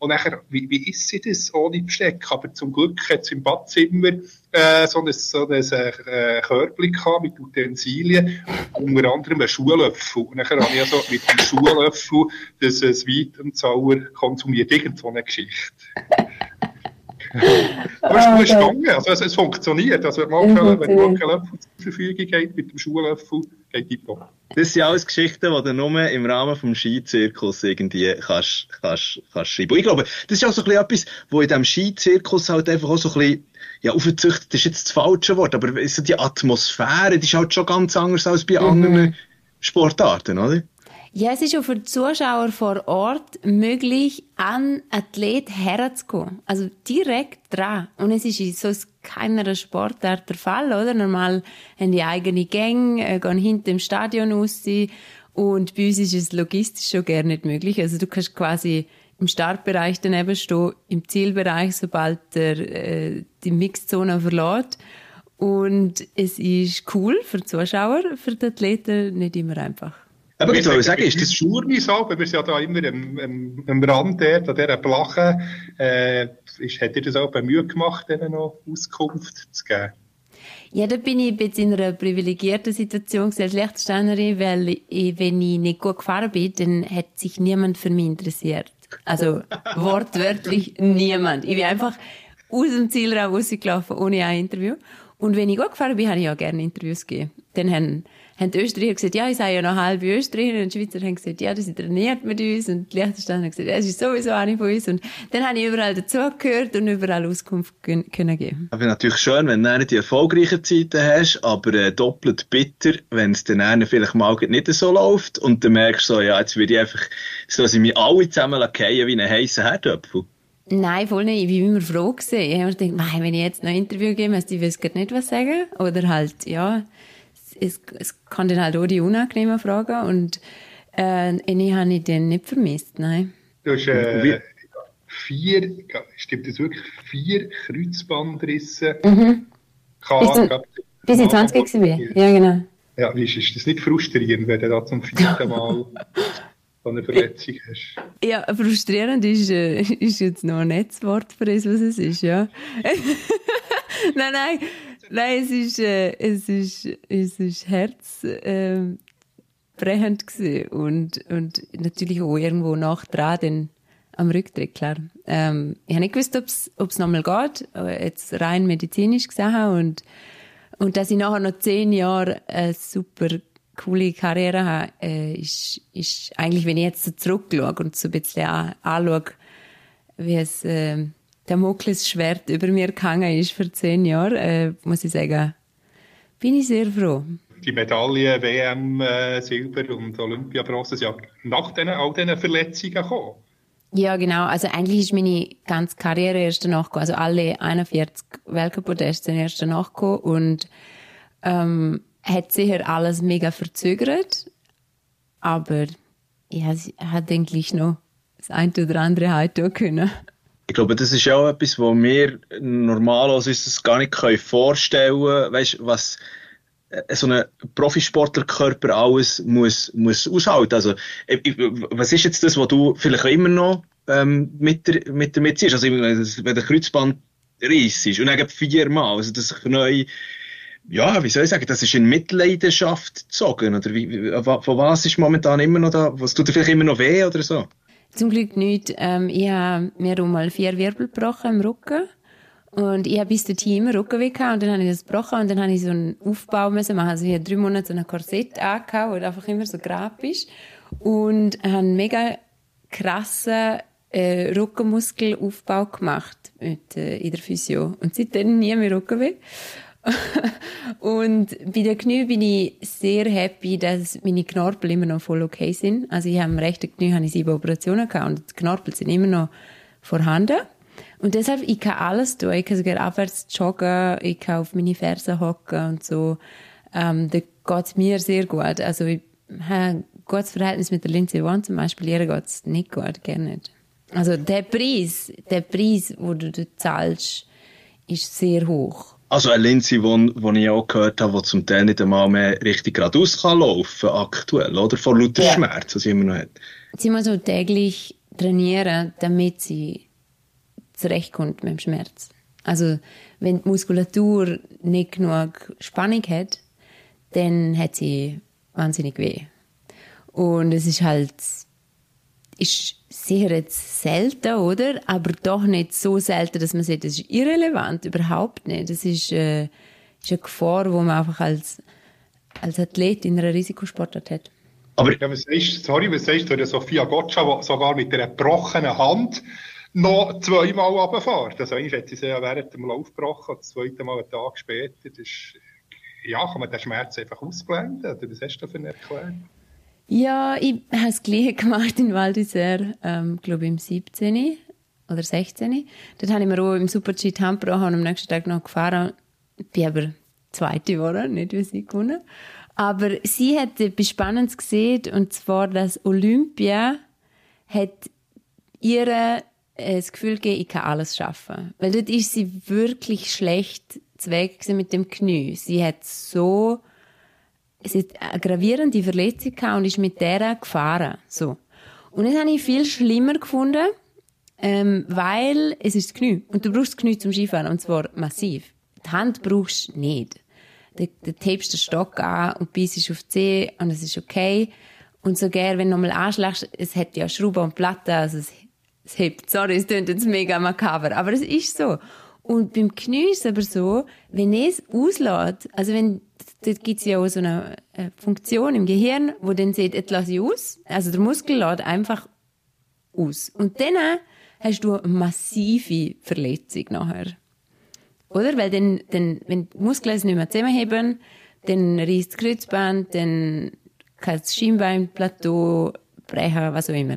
Und nachher, wie, wie ist sie das ohne Besteck? Aber zum Glück hat es im Badzimmer äh, so ein, so ein äh, Körbchen gehabt mit Utensilien, unter anderem einen Schuhlöffel. Und nachher habe ich also mit dem Schuhlöffel das äh, Sweet und Sauer konsumiert. Irgend so eine Geschichte. Aber es ist gut gegangen. Also, es, es funktioniert. Also, wenn man keinen Löffel zur Verfügung hat, mit dem Schuhlöffel, die top. Das sind alles Geschichten, die du nur im Rahmen des Skizirkus irgendwie kannst, kannst, kannst schreiben. Und ich glaube, das ist auch so ein bisschen etwas, wo in diesem Skizirkus halt einfach auch so ein bisschen, ja, aufgezüchtet ist jetzt das falsche Wort, aber so die Atmosphäre, die ist halt schon ganz anders als bei mhm. anderen Sportarten, oder? Ja, es ist auch für die Zuschauer vor Ort möglich, an Athlet herzukommen. Also direkt dran. Und es ist in so keiner Sportart der Fall, oder? Normal haben die eigene Gänge, äh, gehen hinter dem Stadion raus. Und bei uns ist es logistisch schon gar nicht möglich. Also du kannst quasi im Startbereich daneben stehen, im Zielbereich, sobald der, äh, die Mixzone verlässt. Und es ist cool für die Zuschauer, für die Athleten nicht immer einfach. Aber ich soll sagen, ist das Schurnis so, wir sind ja da immer am, am, am Rand der, an dieser Blache, äh, ist, hat dir das auch bei Mühe gemacht, denen noch Auskunft zu geben? Ja, da bin ich jetzt in einer privilegierten Situation als Liechtensteinerin, weil ich, wenn ich nicht gut gefahren bin, dann hat sich niemand für mich interessiert. Also wortwörtlich niemand. Ich bin einfach aus dem Zielraum rausgelaufen, ohne ein Interview. Und wenn ich gut gefahren bin, habe ich auch gerne Interviews gegeben. Dann haben haben die Österreicher gesagt, ja, ich sei ja noch halb Österreicher, und die Schweizer haben gesagt, ja, sind trainiert mit uns, und die Liechtensteiner haben gesagt, ja, es ist sowieso eine von uns, und dann habe ich überall dazugehört und überall Auskunft können geben. Aber natürlich schön, wenn du die erfolgreichen Zeiten hast, aber äh, doppelt bitter, wenn es dann vielleicht mal nicht so läuft, und dann merkst du so, ja, jetzt würde ich einfach, so dass ich mich alle zusammen fallen wie einen heissen Herdöpfel. Nein, voll nicht. Ich war immer froh gewesen. Ich habe mir gedacht, wenn ich jetzt noch ein Interview gebe, also die wissen nicht was sagen. Oder halt, ja, es, es kann dann halt auch die unangenehmen Fragen und äh, ich habe ich den nicht vermisst, nein. Du hast äh, vier, stimmt das wirklich, vier Kreuzbandrisse mhm. gehabt. Bis ich 20 war, ja genau. Ja, wie ist, ist das nicht frustrierend, wenn du da zum vierten Mal so eine Verletzung hast? Ja, frustrierend ist, äh, ist jetzt noch ein Netzwort für das, was es ist, ja. nein, nein, Nein, es ist, äh, es ist, es ist herzbrechend äh, und, und natürlich auch irgendwo nach dran am Rücktritt, klar. Ähm, ich habe nicht gewusst, ob es nochmal geht, jetzt rein medizinisch gesehen und, und dass ich nachher noch zehn Jahre eine super coole Karriere habe, äh, ist, ist eigentlich, wenn ich jetzt so zurückschaue und so ein bisschen anschaue, wie es, äh, Damoklesschwert über mir gehangen ist für zehn Jahre, äh, muss ich sagen, bin ich sehr froh. Die Medaille WM äh, Silber und Olympiabronze sind ja nach den, all diesen Verletzungen gekommen. Ja, genau. Also eigentlich ist meine ganze Karriere erst danach gekommen. Also alle 41 Weltcup-Podeste sind erst danach gekommen und ähm, hat sicher alles mega verzögert, aber ja, es hat eigentlich noch das eine oder andere heute können. Ich glaube, das ist auch etwas, was wir normalerweise uns gar nicht vorstellen können. Weißt was äh, so ein Profisportlerkörper alles muss, muss aushalten. Also, was ist jetzt das, was du vielleicht immer noch ähm, mit, der, mit damit ziehst? Also, wenn der Kreuzband reiss ist und dann viermal, also das neu, ja, wie soll ich sagen, das ist in Mitleidenschaft gezogen, oder wie, von was ist momentan immer noch da, was tut dir vielleicht immer noch weh oder so? Zum Glück nicht. Ähm, ich habe mir mal vier Wirbel gebrochen im Rücken. Und ich habe bis dorthin immer Rückenweh gehabt und dann habe ich das gebrochen und dann habe ich so einen Aufbau müssen machen. Also ich habe drei Monate so ein Korsett angehauen, wo einfach immer so grab ist. Und habe einen mega krassen äh, Rückenmuskelaufbau gemacht mit, äh, in der Physio. Und seitdem nie mehr Rückenweh. und bei den Knie bin ich sehr happy, dass meine Knorpel immer noch voll okay sind. Also ich habe am rechten Knie habe ich sieben Operationen gehabt und die Knorpel sind immer noch vorhanden. Und deshalb, ich kann alles tun. Ich kann sogar abwärts joggen, ich kann auf meine Fersen hocken und so. Ähm, da geht's mir sehr gut. Also ich habe ein gutes Verhältnis mit der Lindsay One zum Beispiel. Ihr geht's nicht gut, gerne nicht. Also der Preis, der Preis, den du zahlst, ist sehr hoch. Also eine Linse, die ich auch gehört habe, die zum Teil nicht einmal mehr richtig geradeaus kann laufen aktuell, oder? Vor lauter ja. Schmerz, was sie immer noch hat. Sie muss auch täglich trainieren, damit sie zurechtkommt mit dem Schmerz. Also, wenn die Muskulatur nicht genug Spannung hat, dann hat sie wahnsinnig weh. Und es ist halt, ist sicher jetzt selten, oder? Aber doch nicht so selten, dass man sagt, das ist irrelevant, überhaupt nicht. Das ist, äh, ist eine Gefahr, die man einfach als, als Athlet in einer Risikosportart hat. Aber ja, was sagst, sorry, was sagst du der Sophia Gotcha, die sogar mit einer gebrochenen Hand noch zweimal runterfährt? Also eigentlich hat sie sie während dem Lauf gebrochen, das zweite Mal einen Tag später. Das ist, ja, kann man den Schmerz einfach ausblenden? Oder was hast du da für eine Erklärung? Ja, ich habe das Gleiche gemacht in Val d'Isère, ähm, glaube im 17. oder 16. Dort habe ich mir auch im Super-G Tampro und am nächsten Tag noch gefahren. Ich bin aber zweite geworden, nicht wie sie gewonnen. Aber sie hat etwas Spannendes gesehen, und zwar, dass Olympia hat ihre äh, das Gefühl gegeben, ich kann alles schaffen. Weil dort ist sie wirklich schlecht zu Weg mit dem Knie. Sie hat so es ist eine gravierende Verletzung und ist mit der gefahren. So. Und das habe ich viel schlimmer gefunden, ähm, weil es ist das Knie. Und du brauchst das Knie zum Skifahren, und zwar massiv. Die Hand brauchst du nicht. Du, du den Stock an und beißt auf die Zeh und es ist okay. Und sogar, wenn du nochmal anschlägst, es hat ja Schrauben und Platten, also es, es hebt. Sorry, es klingt jetzt mega makaber, aber es ist so. Und beim Knie ist es aber so, wenn es auslässt, also wenn, dort gibt es ja auch so eine äh, Funktion im Gehirn, wo dann sieht, jetzt lasse ich aus, also der Muskel lädt einfach aus. Und dann hast du eine massive Verletzung nachher. Oder? Weil dann, dann wenn die Muskeln es nicht mehr zusammenheben, dann reißt das Kreuzband, dann kann das Schienbeinplateau brechen, was auch immer.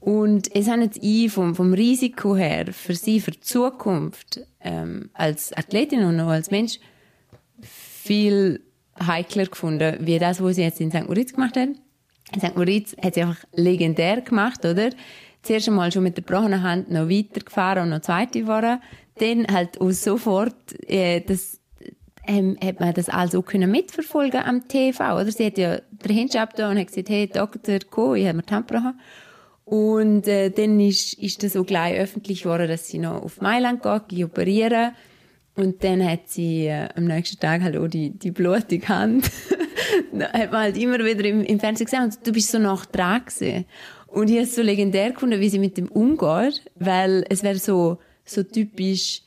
Und es haben jetzt ich vom, vom Risiko her für sie, für die Zukunft, ähm, als Athletin und auch als Mensch, viel heikler gefunden, wie das, was sie jetzt in St. Moritz gemacht hat. In St. Moritz hat sie einfach legendär gemacht, oder? Zuerst einmal schon mit der gebrochenen Hand noch weitergefahren und noch zweite geworden. Dann halt auch sofort, äh, das, ähm, hat man das also können mitverfolgen am TV, oder? Sie hat ja den Hinschab da und hat gesagt, hey, Doktor, komm, ich habe mir die Hand gebrochen. Und äh, dann ist, ist das auch gleich öffentlich geworden, dass sie noch auf Mailand geht, operieren. Und dann hat sie äh, am nächsten Tag halt auch die, die blutige Hand. hat man halt immer wieder im, im Fernsehen gesehen und du bist so nach dran gewesen. Und ich habe es so legendär gefunden, wie sie mit dem umgeht, weil es wäre so, so typisch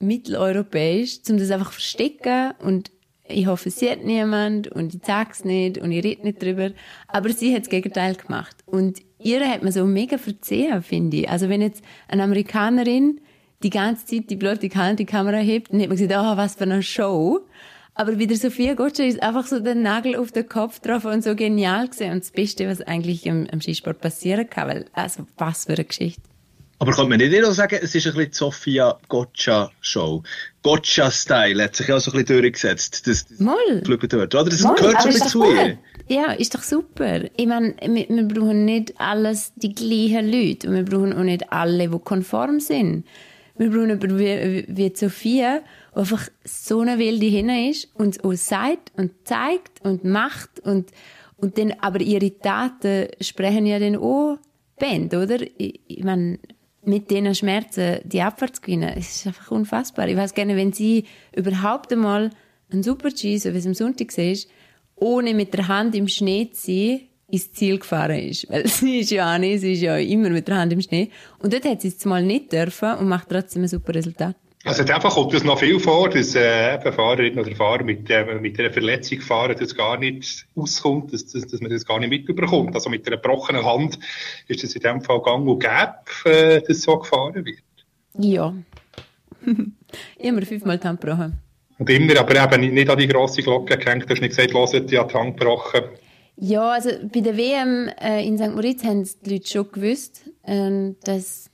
mitteleuropäisch, um das einfach verstecken und ich hoffe, sie hat niemand und ich sag's nicht und ich rede nicht drüber. Aber sie hat das Gegenteil gemacht. Und ihr hat man so mega verzehrt, finde ich. Also wenn jetzt eine Amerikanerin die ganze Zeit die blutige Hand die Kamera hebt, dann hat man gesagt, oh, was für eine Show. Aber wieder Sophia Gotcha ist einfach so der Nagel auf den Kopf drauf und so genial gesehen und das Beste, was eigentlich im, im Skisport passieren kann, weil, also, was für eine Geschichte. Aber kann man nicht eher sagen, es ist ein bisschen die Sophia Gotcha Show. Gotcha-Style hat sich ja auch so ein bisschen durchgesetzt. Das, das Moll. dort, oder? Das Moll, gehört so ein bisschen zu ihr. Ja, ist doch super. Ich meine, wir, wir brauchen nicht alles die gleichen Leute und wir brauchen auch nicht alle, die konform sind. Wir brauchen jemanden wie, wie die Sophia, die einfach so eine wilde hinne ist und es auch sagt und zeigt und macht und, und dann, aber ihre Taten sprechen ja dann auch Band, oder? Ich, ich meine, mit diesen Schmerzen die Abfahrt zu gewinnen, ist einfach unfassbar. Ich weiß gerne, wenn sie überhaupt einmal einen Super-G, so wie es am Sonntag war, ohne mit der Hand im Schnee zu sein, ins Ziel gefahren ist. Weil sie ist ja auch nicht, sie ist ja immer mit der Hand im Schnee. Und dort hat sie es mal nicht dürfen und macht trotzdem ein super Resultat. Also einfach kommt das noch viel vor, dass äh, Fahrerinnen oder Fahrer mit, äh, mit einer Verletzung fahren, das gar nicht auskommt, dass, dass, dass man das gar nicht mitbekommt. Also mit einer gebrochenen Hand ist das in dem Fall gang und gäbe, äh, dass so gefahren wird. Ja. immer fünfmal die Hand gebrochen. Und immer, aber eben nicht, an die grosse Glocke gehängt, du hast nicht gesagt, los, die hat die Hand gebrochen. Ja, also bei der WM äh, in St. Moritz haben die Leute schon gewusst, äh, dass,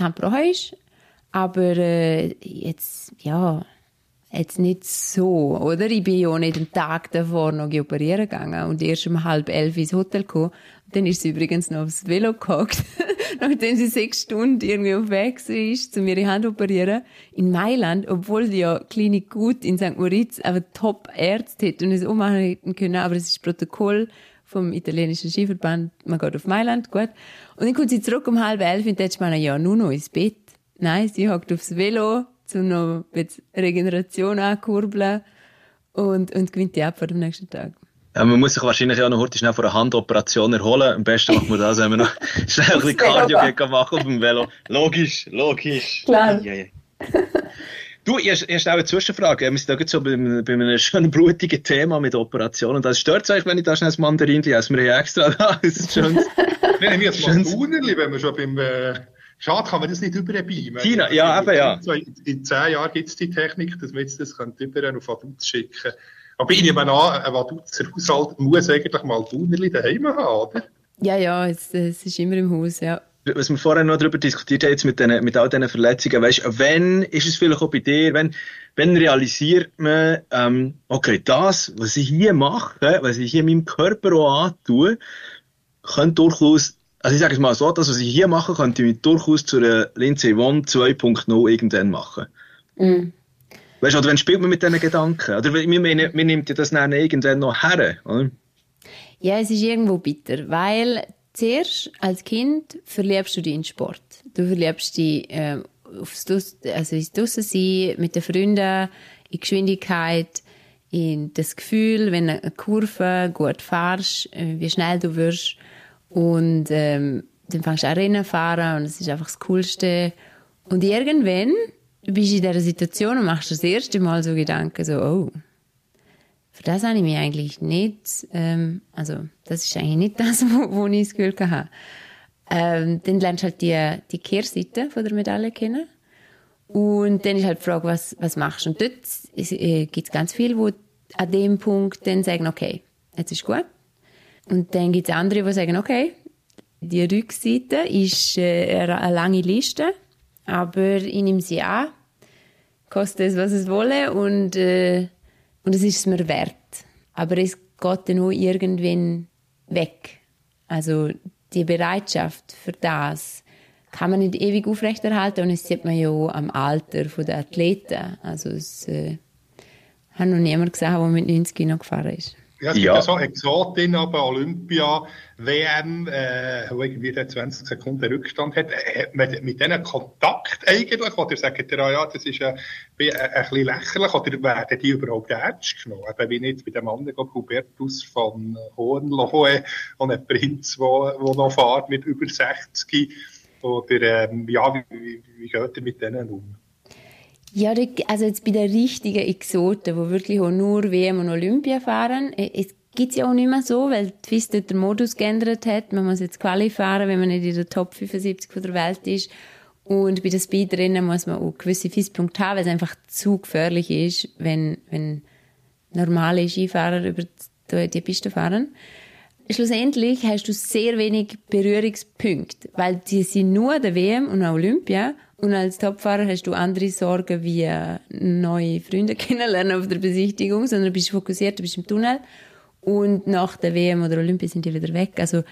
Hand gebrochen ist. Aber äh, jetzt, ja, jetzt nicht so, oder? Ich bin ja nicht den Tag davor noch operieren gegangen und erst um halb elf ins Hotel gekommen. Dann ist sie übrigens noch aufs Velo gehockt, nachdem sie sechs Stunden irgendwie auf Weg war, um ihre Hand zu operieren. In Mailand, obwohl die ja Klinik gut in St. Moritz, aber Top-Ärzte hätten und es ummachen hätten können, aber es ist Protokoll vom italienischen Skiverband, man geht auf Mailand, gut. Und dann kommt sie zurück um halb elf und dann ist man, ja, nur noch ins Bett. Nein, sie hockt aufs Velo, um noch jetzt Regeneration ankurbeln und, und gewinnt die Abfahrt am nächsten Tag. Ja, man muss sich wahrscheinlich auch noch heute schnell von einer Handoperation erholen. Am besten macht man das, wenn man noch schnell ein bisschen Cardio machen auf dem Velo. Logisch, logisch. Klar. Ja, ja. Du, erst, erst auch eine Zwischenfrage. Wir sind da gerade so bei, einem- bei einem schönen blutigen Thema mit Operationen. Das stört euch, wenn ich da schnell das Mandarin esse? Wir haben ja extra da. Das ist schön. Wir nehmen jetzt mal Tunerli, wenn wir schon beim, äh, schade kann man das nicht überbeamen. China, ja, eben, ja. In, in zehn Jahren gibt es die Technik, dass man jetzt das über auf Vaduz schicken Aber ich nehme an, ein Vaduzer Haushalt muss eigentlich mal Tunerli daheim haben, oder? Ja, ja, es, es ist immer im Haus, ja. was wir vorher noch darüber diskutiert haben, jetzt mit, den, mit all diesen Verletzungen, weißt du, wenn ist es vielleicht auch bei dir, wenn, wenn realisiert man, ähm, okay, das, was ich hier mache, was ich hier meinem Körper auch antue, könnte durchaus, also ich sage es mal so, das, was ich hier mache, könnte ich durchaus zu einer Lindsay Vonn 2.0 irgendwann machen. Mhm. Weißt du, oder wenn spielt man mit diesen Gedanken? Oder wir, wir, wir nimmt ja das dann irgendwann noch her, oder? Ja, es ist irgendwo bitter, weil zuerst als Kind verliebst du dich in Sport. Du verliebst dich äh, aufs Dus- also ins Dussen sein, mit den Freunden, in Geschwindigkeit, in das Gefühl, wenn du eine Kurve gut fahrst, äh, wie schnell du wirst. Und ähm, dann fängst du auch Rennen fahren und das ist einfach das Coolste. Und irgendwann bist du in dieser Situation und machst das erste Mal so Gedanken, so, oh, für das habe ich mich eigentlich nicht, ähm, also das ist eigentlich nicht das, wo, wo ich das Gefühl hatte. Ähm, dann lernst du halt die, die Kehrseite von der Medaille kennen. Und dann ist halt die Frage, was, was machst du? Und dort äh, gibt es ganz viele, die an dem Punkt dann sagen, okay, jetzt ist gut. Und dann gibt es andere, die sagen, okay, die Rückseite ist äh, eine lange Liste, aber ich nehme sie an, kostet es, was es wolle und, äh, und es ist es mir wert. Aber es geht dann auch irgendwann weg. Also die Bereitschaft für das kann man nicht ewig aufrechterhalten und das sieht man ja auch am Alter der Athleten. Also es äh, hat noch niemand gesehen, der mit 90 noch gefahren ist. Ja, es gibt ja, so Exotin, aber Olympia, WM, äh, wo irgendwie der 20 Sekunden Rückstand hat. Äh, hat man mit denen Kontakt eigentlich? Oder sagt ihr, ah, ja, das ist äh, ein, ein bisschen lächerlich? Oder werden die überhaupt ernst genommen? Eben wie nicht bei dem anderen Hubertus von Hohenlohe und ein Prinz, der noch fährt mit über 60. Oder ähm, ja, wie, wie, wie geht ihr mit denen um? Ja, also jetzt bei den richtigen Exoten, die wirklich auch nur WM und Olympia fahren, es gibt ja auch nicht mehr so, weil die FIS dort den Modus geändert hat. Man muss jetzt Quali fahren, wenn man nicht in der Top 75 von der Welt ist. Und bei den Speedrennen muss man auch gewisse FIS-Punkte haben, weil es einfach zu gefährlich ist, wenn, wenn normale Skifahrer über die Piste fahren. Schlussendlich hast du sehr wenig Berührungspunkte, weil die sind nur der WM und Olympia und als Topfahrer hast du andere Sorgen wie äh, neue Freunde kennenlernen auf der Besichtigung, sondern bist fokussiert, du bist im Tunnel und nach der WM oder Olympia sind die wieder weg. Also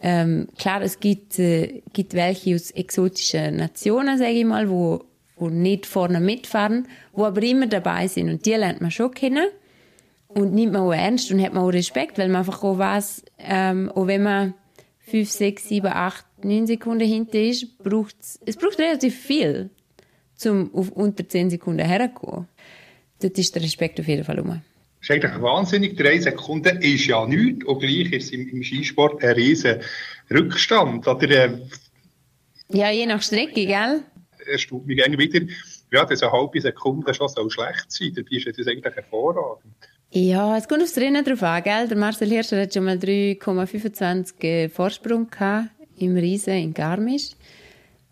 ähm, klar, es gibt, äh, gibt welche aus exotischen Nationen, sage ich mal, wo, wo nicht vorne mitfahren, wo aber immer dabei sind und die lernt man schon kennen und nimmt man auch ernst und hat man auch Respekt, weil man einfach auch weiß, ähm, auch wenn man fünf, sechs, sieben, acht, neun Sekunden hinter ist, braucht es braucht relativ viel, um auf unter zehn Sekunden herzukommen. Dort ist der Respekt auf jeden Fall um. Das ist eigentlich wahnsinnig. Drei Sekunden ist ja nichts. Und gleich ist es im, im Skisport ein riesen Rückstand. Oder, äh, ja, je nach Strecke, gell? Es tut mich gerne wieder, ja, dass eine halbe Sekunde schon so schlecht sein. Dabei ist es eigentlich hervorragend. Ja, es kommt aufs Rennen drauf an, gell? Der Marcel Hirscher hat schon mal 3,25 Vorsprung gehabt im Riesen in Garmisch.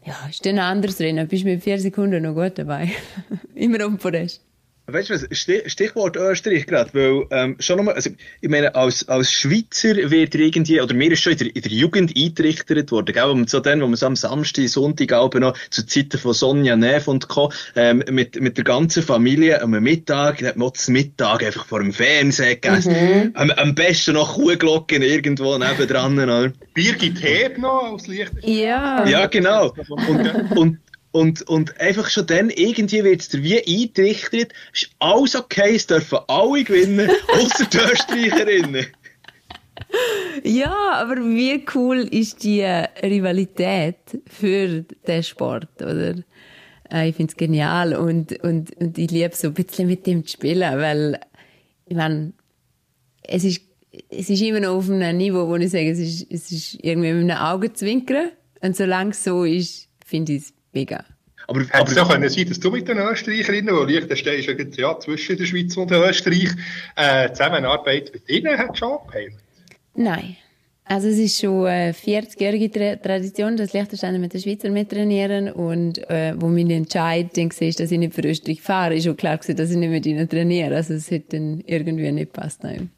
Ja, ist dann ein anderes Rennen. Bist mit vier Sekunden noch gut dabei. Immer um Podest. Weißt du was, Stichwort Österreich gerade, weil ähm, schon nochmal, also ich meine, als, als Schweizer wird irgendwie, oder mir ist schon in der, in der Jugend eingerichtet worden, gell, wo so dann, wo man so am Samstag, Sonntag auch noch zu Zeiten von Sonja Neff und Co., ähm, mit, mit der ganzen Familie am Mittag, da hat man das Mittag einfach vor dem Fernseher gegessen, mhm. am, am besten noch Kuhglocken irgendwo nebendran, oder? Birgit Heb noch aus Licht. Ja. Ja, genau. Und, und und, und einfach schon dann, irgendwie wird es dir wie eingerichtet, ist alles okay, es dürfen alle gewinnen, außer die Österreicherinnen. Ja, aber wie cool ist die Rivalität für den Sport, oder? Äh, ich finde es genial und, und, und ich liebe so ein bisschen mit dem zu spielen, weil, ich meine, es ist, es ist immer noch auf einem Niveau, wo ich sage, es ist, es ist irgendwie mit einem Augenzwinkern. Und solange es so ist, finde ich es mega. Aber, Hätte aber, es auch können sein, dass du mit den Österreicherinnen, wo Liechtenstein ist ja, ja zwischen der Schweiz und Österreich, äh, Zusammenarbeit mit ihnen hat schon abgeheilt? Nein. Also es ist schon eine 40-jährige Tradition, dass Liechtensteiner mit den Schweizer mittrainieren und äh, wo mein Entscheid dann war, dass ich nicht für Österreich fahre, ist auch klar gewesen, dass ich nicht mit ihnen trainiere. Also es hätte dann irgendwie nicht passt. Nein.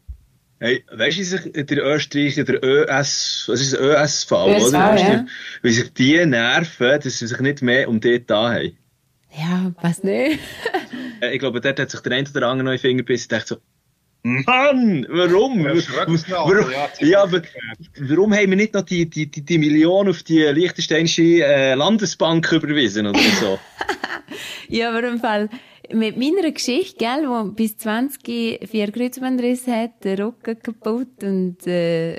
Hey, weißt du, wie sich der Österreicher, der ÖS, was ist ÖSV, ÖSV oder? Ja. Wie sich die nerven, dass sie sich nicht mehr um die da haben. Ja, was nicht? ich glaube, dort hat sich der eine oder andere neue Finger bissen und dachte so, Mann, warum? warum? Ja, aber warum haben wir nicht noch die, die, die, die Million auf die Liechtensteinische äh, Landesbank überwiesen oder so? ja, aber im Fall, mit meiner Geschichte, gell, wo bis 20 vier Kreuzbandrisse hat, der Rücken kaputt und äh,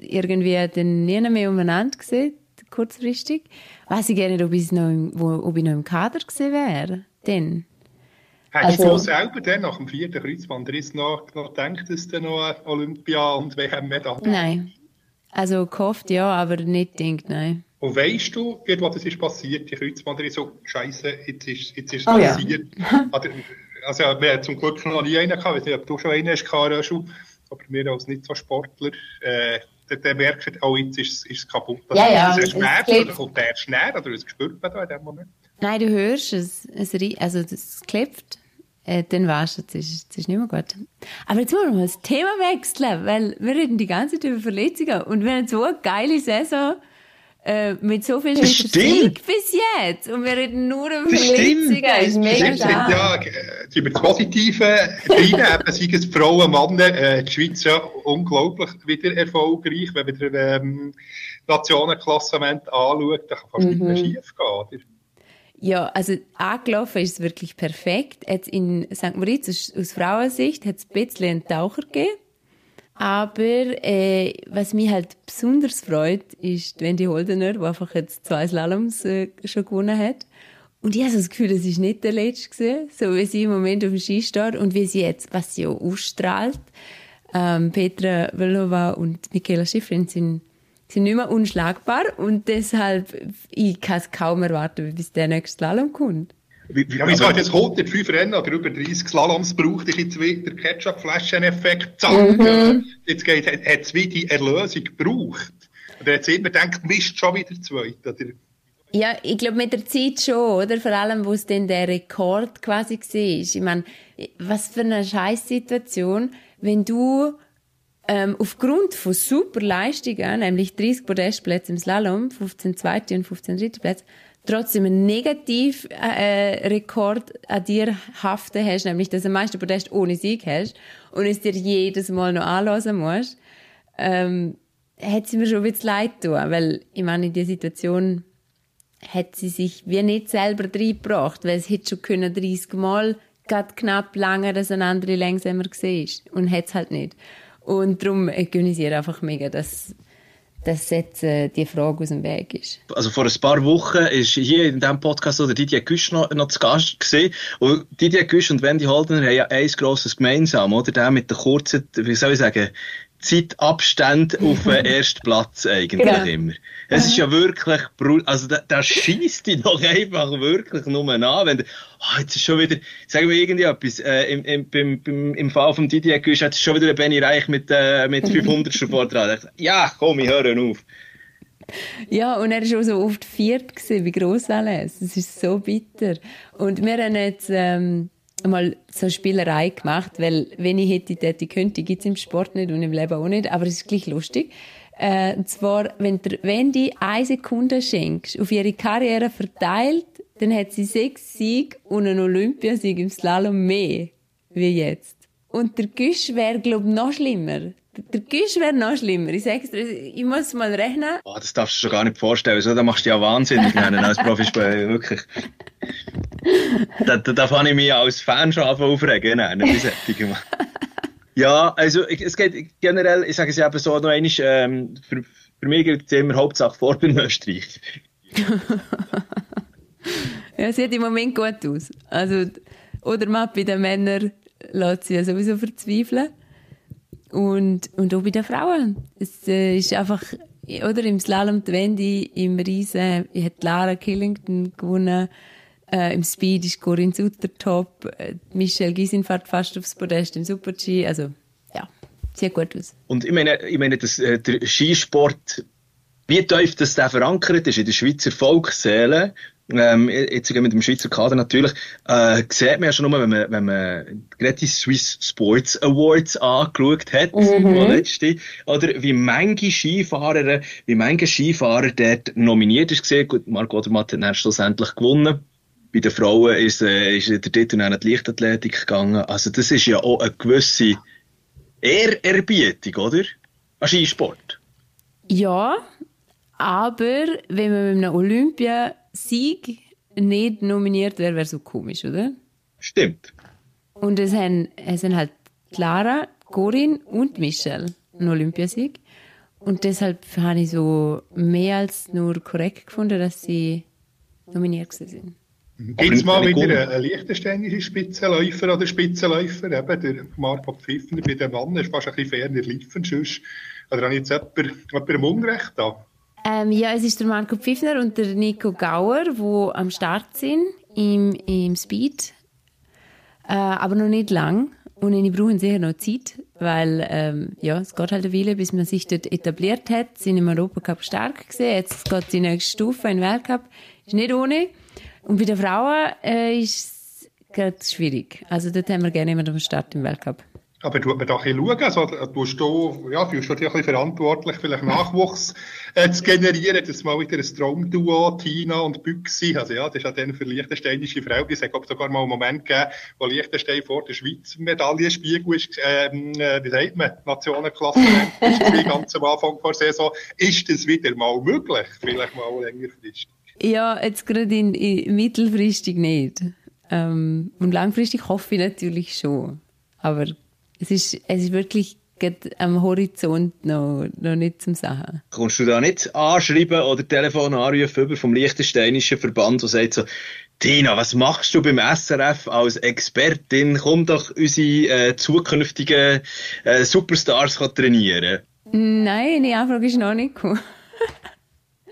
irgendwie dann nie mehr umeinander gesehen, kurzfristig. Weiß ich gerne nicht, ob ich noch im, wo, ob ich noch im Kader gesehen wäre. Denn. Hast also, du selber dann nach dem vierten Kreuzbandriss noch, noch gedacht, dass du noch Olympia und WM mit Nein. Also gehofft ja, aber nicht gedacht, nein. Und weißt du, was das ist passiert, die Kreuzbandriss so, scheiße, jetzt ist, jetzt ist es oh, passiert. Ja. also, wir haben zum Glück noch nie einen gehabt, ich weiß nicht, ob du schon einen hast, Röschel, aber wir als nicht so Sportler, äh, der, der merkt, oh, jetzt ist, ist es kaputt. Also, ja, ja. Ist es Schmerz oder kommt der Schnee oder was spürt man da in dem Moment? Nein, du hörst es, es also das klebt äh, dann weißt du, es ist, ist nicht mehr gut. Aber jetzt wollen wir mal das Thema wechseln, weil wir reden die ganze Zeit über Verletzungen und wir haben so eine geile Saison äh, mit so viel Sieg bis jetzt und wir reden nur über. Das ist mega. Ja, äh, über das Positive rein, eben, sei es Frauen, Männer, äh, die Schweiz ja unglaublich wieder erfolgreich, wenn man das ähm, Nationenklassement anschaut, da kann fast mhm. nicht mehr schief gehen. Ja, also angelaufen ist es wirklich perfekt. Jetzt in St. Moritz aus, aus Frauensicht hat es ein bisschen einen Taucher gegeben. Aber äh, was mich halt besonders freut, ist Wendy Holdener, die einfach jetzt zwei Slaloms äh, schon gewonnen hat. Und ich habe so das Gefühl, das ist nicht der letzte so wie sie im Moment auf dem Ski steht und wie sie jetzt, was sie auch ausstrahlt. Ähm, Petra Velova und Michaela Schifrin sind sind nicht mehr unschlagbar und deshalb, ich kann es kaum erwarten, bis der nächste Slalom kommt. Wie, wie, ja, wieso hat jetzt 105 Rennen oder über 30 Slaloms braucht ich jetzt wieder Ketchup-Flaschen-Effekt? Mhm. Jetzt geht, hat es wie die Erlösung gebraucht. Oder jetzt immer denkt, Mist, schon wieder zweit, oder? Ja, ich glaube mit der Zeit schon, oder? Vor allem, wo es dann der Rekord quasi war. Ich meine, was für eine Scheißsituation, wenn du ähm, aufgrund von super Leistungen, nämlich 30 Podestplätze im Slalom, 15 zweite und 15 dritte Plätze, trotzdem einen Negativrekord äh, an dir haften hast, nämlich dass du am meisten Podest ohne Sieg hast und es dir jedes Mal noch anlassen musst, ähm, hat sie mir schon ein bisschen leid tun, weil ich meine, in dieser Situation hat sie sich wie nicht selber reingebracht, weil es hätte schon können 30 Mal gerade knapp länger, dass ein andere langsamer war und hat es halt nicht. Und darum gönne ich einfach mega, dass, dass jetzt äh, die Frage aus dem Weg ist. Also vor ein paar Wochen ist hier in diesem Podcast oder Didier Güsch noch, noch zu Gast gesehen. Und Didier Güsch und Wendy Holdener haben ja eins grosses gemeinsam, oder? Der mit der kurzen, wie soll ich sagen, Zeitabstand auf den ersten Platz eigentlich genau. immer. Es ist ja wirklich, also da, da schießt dich doch einfach wirklich nur an, wenn oh, jetzt ist schon wieder, sagen wir irgendwie etwas, äh, im, im, beim, im Fall von Didier Güsch hat es schon wieder Benny Reich mit, äh, mit 500 Vortrag. Ja, komm, ich höre auf. Ja, und er war schon so oft viert gewesen, wie gross alles. Das ist so bitter. Und wir haben jetzt, ähm, mal so eine Spielerei gemacht, weil wenn ich hätte, hätte könnte, gibt's im Sport nicht und im Leben auch nicht, aber es ist gleich lustig. Äh, und zwar, wenn, der, wenn die eine Sekunde schenkst, auf ihre Karriere verteilt, dann hat sie sechs Siege und einen Olympiasieg im Slalom mehr, wie jetzt. Und der Güsch wäre, glaub ich, noch schlimmer. Der Güsch wäre noch schlimmer. Ich sag's dir, ich muss mal rechnen. Oh, das darfst du dir gar nicht vorstellen. So, da machst du ja wahnsinnig nennen als Profispieler, wirklich. Da, da, da fange ich mich als Fan schon aufregen, nein, nicht Ja, also es geht generell, ich sage es eben so noch einmal, ähm, für, für mich gilt es immer Hauptsache vor in Österreich. ja, sieht im Moment gut aus. Also, oder mal bei den Männern lässt sie ja sowieso verzweifeln. Und, und auch bei den Frauen. Es äh, ist einfach, oder im Slalom die Wendy, im Riesen hat Lara Killington gewonnen. Äh, Im Speed ist Corinne Sutter top. Äh, Michelle Gysin fährt fast aufs Podest im Super-G. Also, ja, sieht gut aus. Und ich meine, ich meine dass, äh, der Skisport, wie tief das der verankert ist in der Schweizer Volksseele, ähm, jetzt mit dem Schweizer Kader natürlich, äh, sieht man ja schon nur, wenn man, wenn man gerade die Swiss Sports Awards angeschaut hat, mhm. letzte, oder wie manche Skifahrer, wie manche Skifahrer dort nominiert ist gesehen. Gut, Marco Odermatt hat dann schlussendlich gewonnen. Bei den Frauen ist, äh, ist der Titel an die Leichtathletik gegangen. Also das ist ja auch eine gewisse Ehrerbietung, oder? An Skisport. Ja, aber wenn man mit einem Olympiasieg nicht nominiert wäre, wäre so komisch, oder? Stimmt. Und es haben, es haben halt Clara, Corinne und Michelle einen Olympiasieg. und deshalb habe ich so mehr als nur korrekt gefunden, dass sie nominiert sind. Gibt es mal wieder einen liechtensteinische Spitzenläufer oder Spitzenläufer? Eben der Marco Pfiffner bei dem Mann ist fast ein bisschen ferner liefen. Sonst, oder habe ich jetzt jemand, jemand im Unrecht da? Ähm, ja, es ist der Marco Pfiffner und der Nico Gauer, die am Start sind im, im Speed. Äh, aber noch nicht lang. Und ich brauchen sicher noch Zeit, weil ähm, ja, es geht halt eine Weile, bis man sich dort etabliert hat. Sie sind im Europacup stark gesehen. Jetzt geht die nächste Stufe in den Weltcup. Ist nicht ohne. Und bei den Frauen äh, ist es schwierig. Also dort haben wir gerne jemanden am Start im Weltcup. Aber tut man da ein bisschen schauen? Also, tust du, ja, fühlst du dich ein bisschen verantwortlich, vielleicht Nachwuchs äh, zu generieren, dass mal wieder ein Traumduo, Tina und Büchsi, also ja, das ist ja dann für liechtensteinische Frau, es hat sogar mal einen Moment gegeben, wo Liechtenstein vor der Schweiz Medaillenspiegel ist, ähm, äh, wie sagt man, Nationenklasse ist, ganz am Anfang der Saison. Ist das wieder mal möglich? Vielleicht mal längerfristig? Ja, jetzt gerade in, in mittelfristig nicht. Ähm, und langfristig hoffe ich natürlich schon. Aber es ist, es ist wirklich am Horizont noch, noch nicht zum Sagen. Kommst du da nicht anschreiben oder Telefon anrufen vom Liechtensteinischen Verband, der sagt so, Tina, was machst du beim SRF als Expertin? Komm doch unsere äh, zukünftigen äh, Superstars trainieren. Nein, die Anfrage ist noch nicht gekommen.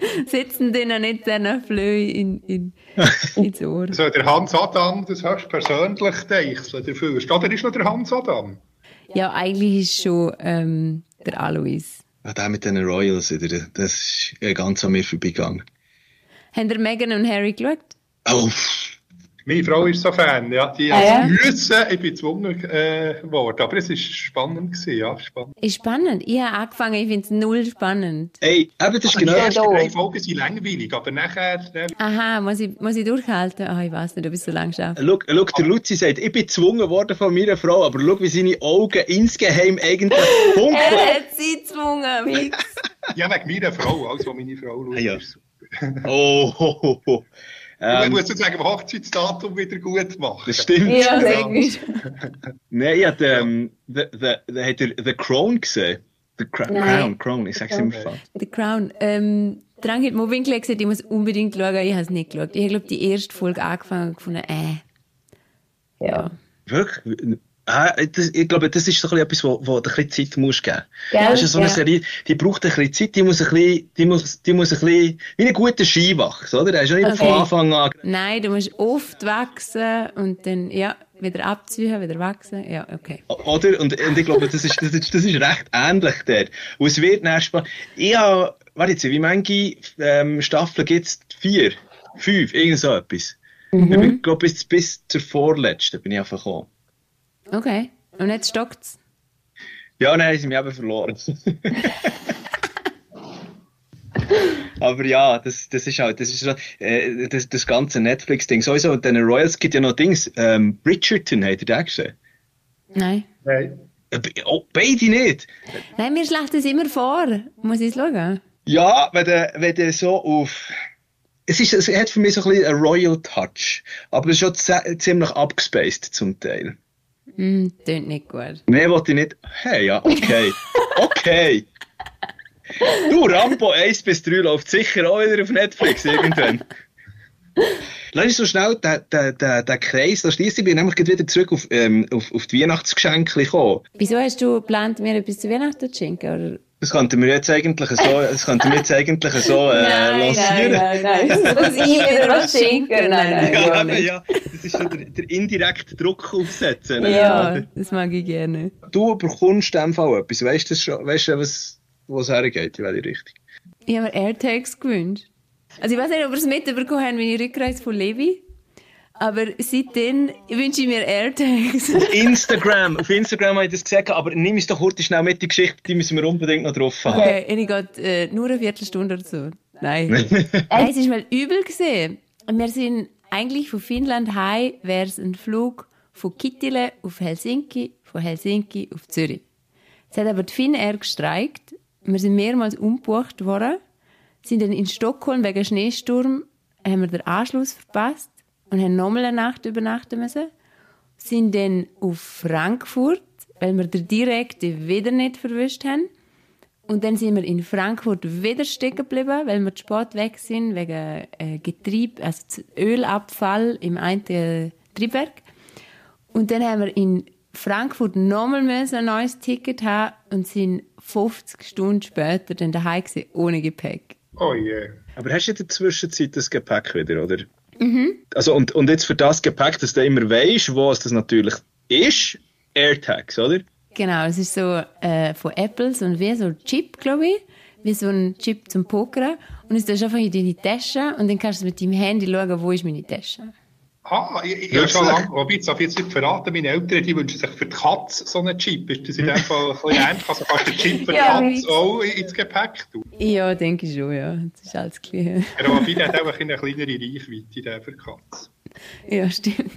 Setzen denen nicht diesen Flöhe in, in, ins Ohr. Also der Hans Adam, das hast du persönlich gedacht dafür. Oder ist noch der Hans Adam? Ja, eigentlich ist schon ähm, der Alois. Ja, der mit den Royals, das ist ganz an mir vorbeigegangen. Haben ihr Meghan und Harry geschaut? Oh, meine Frau ist so Fan, ja. Die ah, ja? müssen, ich bin gezwungen äh, worden. Aber es war spannend gewesen, ja. Spannend. Ist spannend. Ich habe angefangen, ich finde es null spannend. Ey, aber das ist genau das. Die drei Folgen sind langweilig, aber nachher... Äh, Aha, muss ich, muss ich durchhalten? Oh, ich weiß nicht, ob ich so lange schaffe. Schau, schau, der Luzi sagt, ich bin gezwungen worden von meiner Frau, aber schau, wie seine Augen insgeheim eigentlich funkeln. er hat sie gezwungen, Ja, wegen meiner Frau, also meine Frau schaut. Ah, ja. Oh, ho, ho, ho. Ähm, man muss sozusagen Hochzeitsdatum wieder gut machen. Das stimmt. Ja, sehr gut. Nein, ich habe ähm, the, the, the, the Crown gesehen. The Cra Nein. Crown, Crown, ich sag's immer falsch. The Crown. Ähm, der Angel Mobbing gesagt, ich muss unbedingt schauen, ich habe es nicht geschaut. Ich glaube, die erste Folge angefangen und gefunden, äh. Ja. Wirklich? Das, ich glaube, das ist so ein etwas, wo, wo du ein bisschen Zeit musst geben. Gell? Das ist so eine ja. Serie, die braucht ein bisschen Zeit, die muss ein bisschen, die muss, die muss ein bisschen, wie ein guter Skiwachs, oder? Der ist ja nicht okay. von Anfang an. Nein, du musst oft wachsen und dann, ja, wieder abziehen, wieder wachsen, ja, okay. Oder? Und, und ich glaube, das ist, das ist, das ist recht ähnlich dort. Und es wird dann spannend. Ich habe, warte jetzt, wie viele ähm, Staffeln gibt's? Vier? Fünf? Irgend so etwas. Mhm. Ich glaube, bis, bis zur vorletzten bin ich einfach gekommen. Okay. Und jetzt stockt es? Ja, nein, sie mich eben verloren. Aber ja, das, das ist halt, das ist äh, das, das ganze Netflix-Ding. Sowieso, und den Royals gibt ja noch Dings. Ähm, Bridgerton, habt ihr den gesehen? Nein. Nein. Äh, oh, beide nicht. Nein, mir schlägt das immer vor. Muss ich es schauen? Ja, wenn du, wenn du so auf, es ist, es hat für mich so ein bisschen einen Royal Touch. Aber es ist schon ziemlich abgespaced zum Teil. Mm, tönt nicht gut. Nein, wollte ich nicht. Hey, ja, okay. Okay. Du, Rambo 1 bis 3 läuft sicher auch wieder auf Netflix irgendwann. Lass uns so schnell den, den, den, den Kreis da schließen. Ich bin nämlich wieder zurück auf, ähm, auf, auf die Weihnachtsgeschenke gekommen. Wieso hast du geplant, mir etwas zu Weihnachten zu schenken? Oder? Das könnten wir jetzt eigentlich so, das könnten wir jetzt eigentlich so äh, nein, lancieren. Nein, nein, nein. Muss ich wieder was schenken? Nein, nein, ja, ja, ja. Das ist schon der, der indirekte Druck aufsetzen. Ja, das mag ich gerne. Du bekommst in dem Fall etwas. Weißt du schon, weißt du, was, wo es hergeht, in welche Richtung? Ich habe mir AirTags gewünscht. Also ich weiß nicht, ob ihr es mitbekommen habt, meine Rückreise von Levi. Aber seitdem wünsche ich mir AirTags. Auf Instagram, auf Instagram habe ich das gesagt, aber nimm es doch heute schnell mit, die Geschichte, die müssen wir unbedingt noch drauf haben. Okay, ich gehe äh, nur eine Viertelstunde oder so. Nein. Nein, es ist mal übel gesehen. Wir sind eigentlich von Finnland heim, wäre es ein Flug von Kittile auf Helsinki, von Helsinki auf Zürich. Es hat aber die Finnair gestreikt. Wir sind mehrmals umgebucht worden, sind dann in Stockholm wegen Schneesturm, haben wir den Anschluss verpasst und haben nochmal eine Nacht übernachten müssen. Sind dann auf Frankfurt, weil wir den direkten wieder nicht verwischt haben. Und dann sind wir in Frankfurt wieder stecken geblieben, weil wir zu spät weg sind, wegen äh, Getriebe, also Ölabfall im einen Triebwerk. Und dann haben wir in Frankfurt nochmal müssen ein neues Ticket haben und sind 50 Stunden später dann daheim gewesen, ohne Gepäck. Oh je. Aber hast du in der Zwischenzeit das Gepäck wieder, oder? Mhm. Also, und, und jetzt für das Gepäck, dass du immer weißt, wo es das natürlich ist, AirTags, oder? Genau, es ist so äh, von Apple, so ein, wie so ein Chip, glaube ich, wie so ein Chip zum Pokern. Und es tust einfach in deine Tasche und dann kannst du mit deinem Handy schauen, wo ist meine Tasche. Ah, ich, ich habe schon lange, wobei, jetzt darf ich jetzt nicht verraten, meine Eltern, die wünschen sich für die Katze so einen Chip. Ist das in dem Fall ein bisschen ähnlich? Also kannst du den Chip für die Ja, Katze auch ins Gepäck tun? Ja, denke ich schon, ja. Das ist alles klar. Ja, wobei, der hat auch eine kleinere Reichweite, der für die Katze. Ja, stimmt.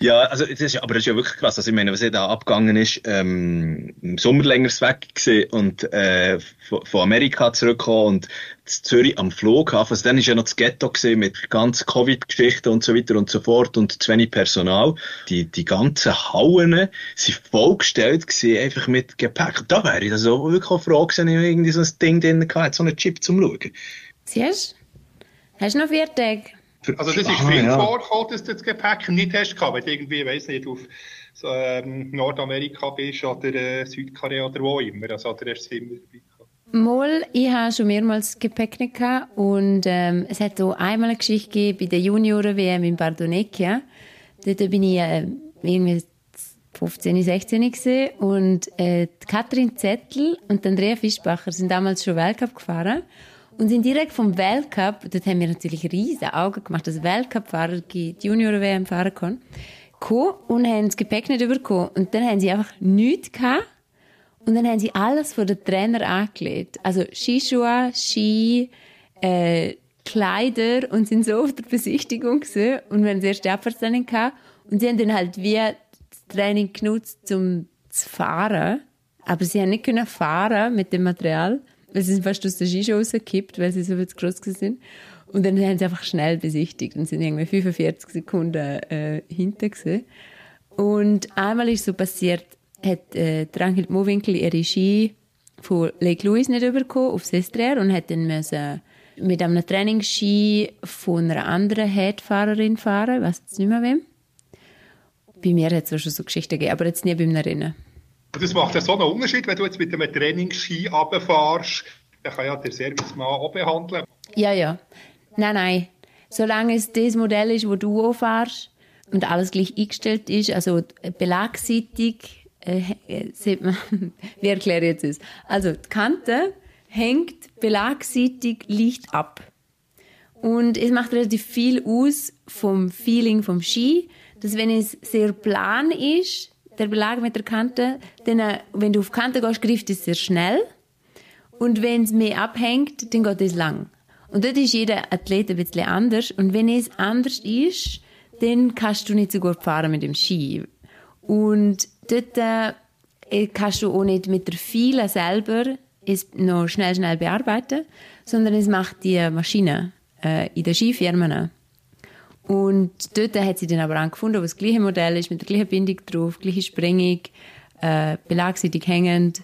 Ja, also, das ist, aber das ist ja wirklich krass. Also, ich meine, was ja da abgegangen ist, ähm, im Sommer länger weg gewesen und, äh, von, Amerika zurückgekommen und in Zürich am Flughafen. Also, dann ist ja noch das Ghetto gewesen mit ganz Covid-Geschichten und so weiter und so fort und zu wenig Personal. Die, die ganzen Hauen sind vollgestellt gewesen, einfach mit Gepäck. Da wäre ich also wirklich auch froh gewesen, wenn ich irgendwie so ein Ding drin hatte, so einen Chip zum Schauen. Siehst du? Hast du noch vier Tage? Für- Also das ist Ah, viel ja. vorgekommen, dass du das Gepäck nicht hast gehabt, wenn du irgendwie, weiss nicht, auf so, ähm, Nordamerika bist oder äh, Südkorea oder wo immer. Also da hast du immer dabei gehabt. Mal, ich habe schon mehrmals Gepäck nicht gehabt und ähm, es hat auch einmal eine Geschichte gegeben bei der Junioren-WM in Bardonecchia. Dort bin ich äh, irgendwie 15, 16 gewesen und äh, Katrin Zettel und Andrea Fischbacher sind damals schon Weltcup gefahren und sind direkt vom Weltcup, dort haben wir natürlich riesige Augen gemacht, dass Weltcup-Fahrer die Junioren-WM fahren können, gekommen und haben das Gepäck nicht bekommen und dann haben sie einfach nichts gehabt und dann haben sie alles von den Trainer angelegt. Also Skischuhe, Ski, äh, Kleider und sind so auf der Besichtigung gewesen. Und wir haben das erste Abfahrtstraining gehabt. Und sie haben dann halt wie das Training genutzt, um zu fahren. Aber sie haben nicht können fahren mit dem Material, weil sie sind fast aus der Skischuhe rausgekippt, weil sie so viel zu gross sind. Und dann haben sie einfach schnell besichtigt und sind irgendwie 45 Sekunden äh, hinter gewesen. Und einmal ist so passiert, hat äh, Ranghild Mowinkel ihre Ski von Lake Louise nicht bekommen auf Sestriere und hat dann müssen mit einem Trainingsski von einer anderen Headfahrerin fahren, ich weiss jetzt nicht mehr wem. Bei mir hat es schon so Geschichten gegeben, aber jetzt nie beim Rennen. Und das macht ja so einen Unterschied, wenn du jetzt mit einem Trainingsski runterfährst, dann kann ja der Servicemann auch behandeln. Ja, ja. Nein, nein. Solange es das Modell ist, wo du auch fährst und alles gleich eingestellt ist, also belagseitig, äh, sieht man, wie erkläre ich jetzt das? Also, die Kante hängt belagseitig leicht ab. Und es macht relativ viel aus vom Feeling vom Ski, dass wenn es sehr plan ist, der Belag mit der Kante, dann, äh, wenn du auf die Kante gehst, greift es sehr schnell. Und wenn es mehr abhängt, dann geht es lang. Und dort ist jeder Athlet ein bisschen anders. Und wenn es anders ist, dann kannst du nicht so gut fahren mit dem Ski. Und dort äh, kannst du auch nicht mit der File selber es noch schnell, schnell bearbeiten, sondern es macht die Maschine äh, in den Skifirmen. Und dort hat sie dann aber angefunden, wo das gleiche Modell ist, mit der gleichen Bindung drauf, gleiche Sprengung, äh, belagseitig hängend,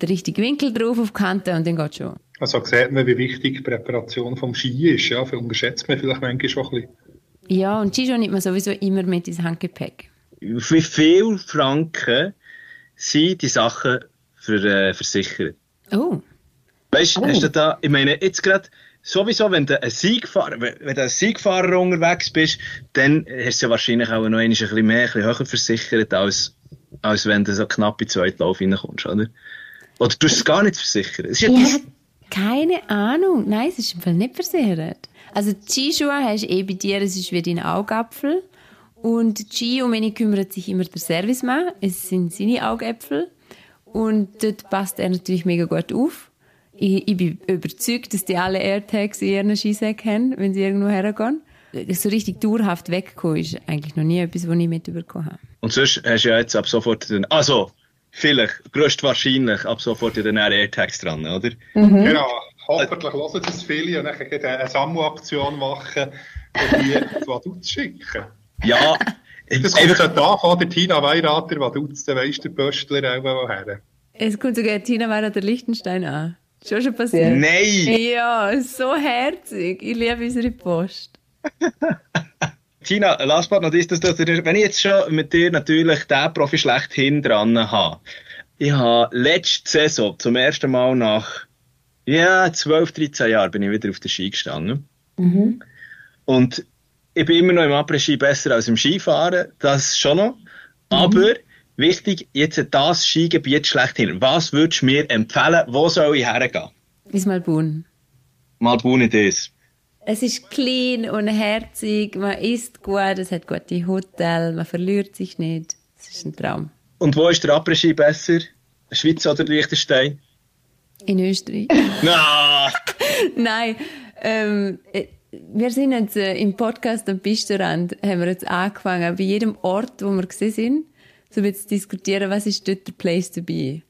der richtige Winkel drauf auf die Kante und dann geht schon. Also sieht man, wie wichtig die Präparation vom Ski ist. Ja, für unterschätzt man vielleicht manchmal schon ein bisschen. Ja, und Skischuhe nimmt man sowieso immer mit ins Handgepäck. Wie viel Franken sind die Sachen für, äh, versichert? Oh, Weißt du, hast du da, ich meine, jetzt gerade, sowieso, wenn du ein Siegfahrer, wenn du ein Siegfahrer unterwegs bist, dann hast du ja wahrscheinlich auch noch ein bisschen mehr, ein bisschen höher versichert, als, als wenn du so knapp in den zweiten Lauf reinkommst, oder? Oder du hast es gar nicht versichert. Es ist ja ich habe keine Ahnung. Nein, es ist im Fall nicht versichert. Also die Skischuhe hast du eh bei dir, es ist wie dein Augapfel. Und um ihn kümmert sich immer der Servicemann. Es sind seine Augäpfel. Und dort passt er natürlich mega gut auf. Ich, ich bin überzeugt, dass die alle AirTags in ihren Skisäcken haben, wenn sie irgendwo hergehen. So richtig dauerhaft weggekommen ist eigentlich noch nie etwas, was ich mitbekommen habe. Und sonst hast du ja jetzt ab sofort den, also, vielleicht, größtwahrscheinlich ab sofort den AirTags dran, oder? Genau. Hoffentlich hören das viele und dann eine Sammelaktion machen und die zu Vaduz schicken. Ja, Das kommt so da von der Tina Weirater, Vaduz, der weiss der Pöstler auch woher. Es kommt sogar Tina Mara der Lichtenstein an. Schon schon passiert. Nein! Ja, so herzig. Ich liebe unsere Post. Tina, last but not least, dass du, wenn ich jetzt schon mit dir natürlich den Profi schlechthin dran habe. Ich habe letzte Saison zum ersten Mal nach ja, 12, 13 Jahren bin ich wieder auf der Ski gestanden. Und ich bin immer noch im Après-Ski besser als im Skifahren, das schon noch. Aber wichtig, jetzt das Skigebiet schlechthin. Was würdest du mir empfehlen? Wo soll ich hergehen? Diesmal Bun. Mal Bune das. Es ist clean und herzig, man isst gut, es hat gute Hotels, man verliert sich nicht. Es ist ein Traum. Und wo ist der Après-Ski besser? Schweiz oder Liechtenstein? In Österreich. Na, Nein, ähm, äh, wir sind jetzt äh, im Podcast am Pistenrand, haben wir jetzt angefangen, bei jedem Ort, wo wir gesehen sind, so zu diskutieren, was ist dort der Place to be.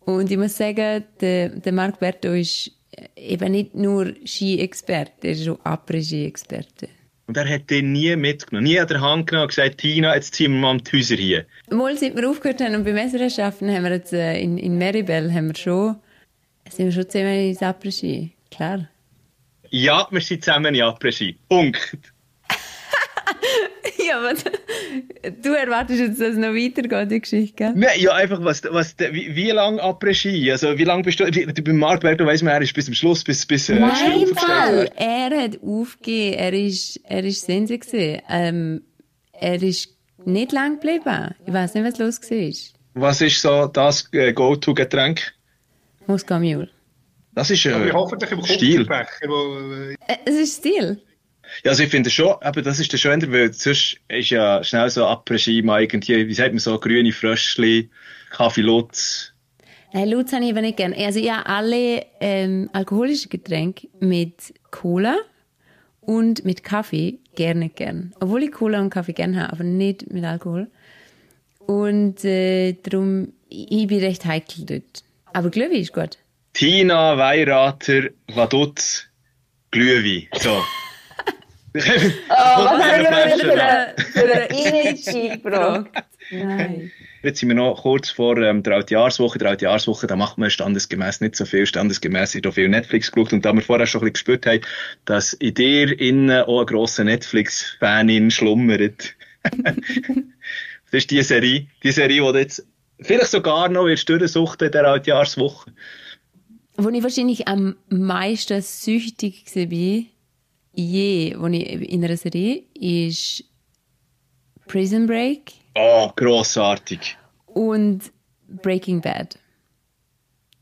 Und ich muss sagen, der, der Marc Berto ist eben nicht nur Ski-Experte, er ist auch Après-Ski-Experte. Und er hat den nie mitgenommen, nie an der Hand genommen und gesagt, Tina, jetzt ziehen wir mal die Häuser hier. Mal seit wir aufgehört haben und beim Messerschaften haben wir jetzt äh, in, in Maribel haben wir schon, sind wir schon zehnmal ins Après-Ski. Klar. Ja, wir sind zusammen in Après-Ski. Punkt. Ja, aber du erwartest jetzt, dass es noch weitergeht, die Geschichte, gell? Nein, ja, einfach, was, was, wie, wie lang Après-Ski? Also, wie lange bist du, du beim Marc Berto weiss man, er ist bis zum Schluss, bis, bis, äh, Nein, Fall. Er hat aufgegeben. Er ist, er ist Sense gewesen. Ähm, er ist nicht lang geblieben. Ich weiß nicht, was los war. Was ist so das äh, Go-To-Getränk? Moskau Mule. Das ist, äh, hoffentlich im Stil. Wo, äh, Äh, es ist Stil. Ja, also ich finde schon, aber das ist der Schöner, weil sonst ist ja schnell so mal irgendwie, wie sagt man so, grüne Fröschli, Kaffee Lutz. Nein, Lutz habe ich aber nicht gern. Also ja, alle ähm, alkoholischen Getränke mit Cola und mit Kaffee gerne gern. Obwohl ich Cola und Kaffee gern habe, aber nicht mit Alkohol. Und äh, darum, ich bin recht heikel dort. Aber Glühwein ist gut. Tina, Weirater, Vaduz, Glühwein. So. Oh, was haben wir für eine, für eine Image gefragt? Nein. Jetzt sind wir noch kurz vor ähm, der Altjahrswoche. Der Altjahrswoche, da macht man standesgemäß nicht so viel. Standesgemäß ist auch viel Netflix geschaut. Und da wir vorher schon ein bisschen gespürt haben, dass in dir innen auch ein grosser Netflix-Fanin schlummert. das ist die Serie, die Serie, die du jetzt vielleicht sogar noch wirst durchsuchten in der Altjahrswoche. Wo ich wahrscheinlich am meisten süchtig war, je, wo ich in einer Serie, ist Prison Break Oh, grossartig. und Breaking Bad.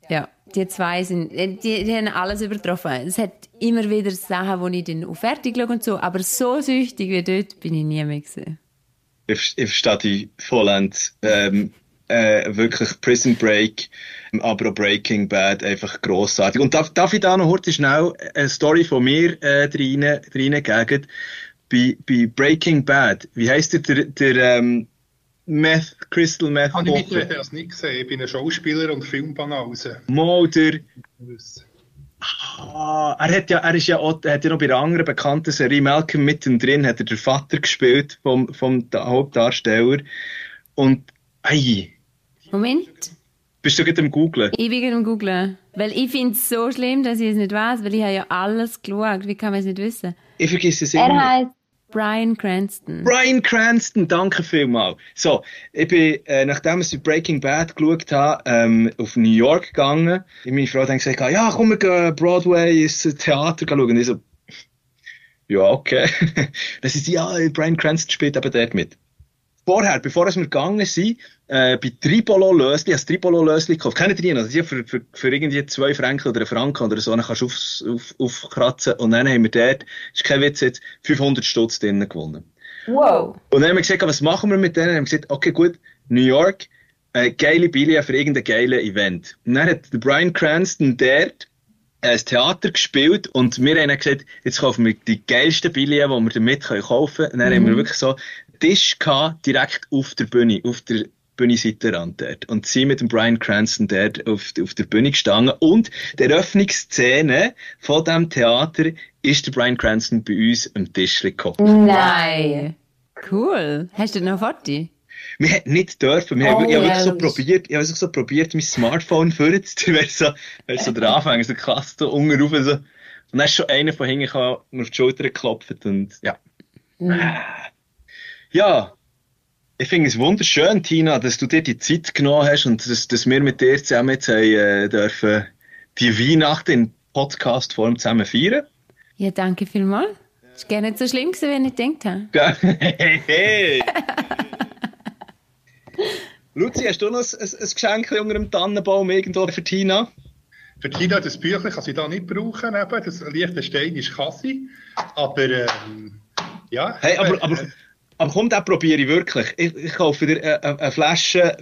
Ja, die zwei sind, äh, die, die haben alles übertroffen. Es hat immer wieder Sachen, wo ich dann auch fertig schaue und so, aber so süchtig wie dort bin ich nie mehr gewesen. Ich, ich verstehe dich vollends. Ähm, äh, wirklich Prison Break, aber auch Breaking Bad, einfach grossartig. Und darf, darf ich da noch kurz schnell eine Story von mir äh, rein, reingeben? Bei, bei Breaking Bad, wie heisst der, der, der ähm, Meth, Crystal Meth habe ich mittlerweile das nicht gesehen. Ich bin ein Schauspieler und Filmbanause. Mulder, Ah, er hat ja, er ist ja auch, er hat ja noch bei einer anderen bekannten Serie Malcolm mittendrin, hat er den Vater gespielt vom, vom Da- Hauptdarsteller. Und, ei, Moment, bist du gerade am googlen? ich bin gerade am googlen. Weil ich finde es so schlimm, dass ich es nicht weiß, weil ich habe ja alles geschaut. Wie kann man es nicht wissen? Ich vergesse es Er immer. heißt Brian Cranston. Brian Cranston, danke vielmals. So, ich bin, äh, nachdem ich Breaking Bad geschaut habe, ähm, auf New York gegangen. Und meine Frau hat gesagt, ja, komm, wir gehen Broadway ins Theater schauen. Und ich so, ja, okay. das ist, ja, Brian Cranston spielt eben dort mit. Vorher, bevor wir gegangen sind, äh, bei Tripolo Lösli, als Tripolo Lösli gekauft. Kennt ihr die noch? Die für, für, für irgendwie zwei Franken oder einen Franken oder so, dann kannst du aufs- auf, aufkratzen. Und dann haben wir dort, ist kein Witz jetzt, 500 Stutz drinnen gewonnen. Wow. Und dann haben wir gesagt, was machen wir mit denen? Dann haben wir gesagt, okay, gut, New York, äh, geile Billet für irgendein geiles Event. Und dann hat der Brian Cranston dort äh, das Theater gespielt und wir haben dann gesagt, jetzt kaufen wir die geilsten Billets, die wir damit kaufen können. Und dann haben wir wirklich so einen Tisch gehabt, direkt auf der Bühne, auf der Bühnenseitenrand dort. Und sie mit dem Brian Cranston dort auf, auf der Bühne gestanden. Und die Eröffnungsszene von diesem Theater ist der Brian Cranston bei uns am Tisch gekommen. Nein. Cool. Hast du noch Foto? wir hätten nicht dürfen. Wir Oh, haben, ich habe wirklich so ehrlich. probiert, ich habe wirklich so probiert, mein Smartphone vorzuziehen, weil so, weil so der Anfang, so krass, so unten rauf, so. Und dann ist schon einer von hinten mir auf die Schulter geklopft und, ja. Ja. Ich finde es wunderschön, Tina, dass du dir die Zeit genommen hast und dass, dass wir mit dir zusammen jetzt haben, äh, dürfen die Weihnachten in Podcast-Form zusammen feiern. Ja, danke vielmals. Ist gar nicht so schlimm gewesen, wie ich gedacht habe. Hey, hey. Luzi, hast du noch ein, ein, ein Geschenk unter dem Tannenbaum irgendwo für Tina? Für Tina, das Büchlein kann sie da nicht brauchen, eben. das Liechtenstein ist Kassi. Aber, ähm, ja. Hey, aber, äh, aber, aber komm, den probiere ich wirklich. Ich, ich kaufe dir eine, eine, Flasche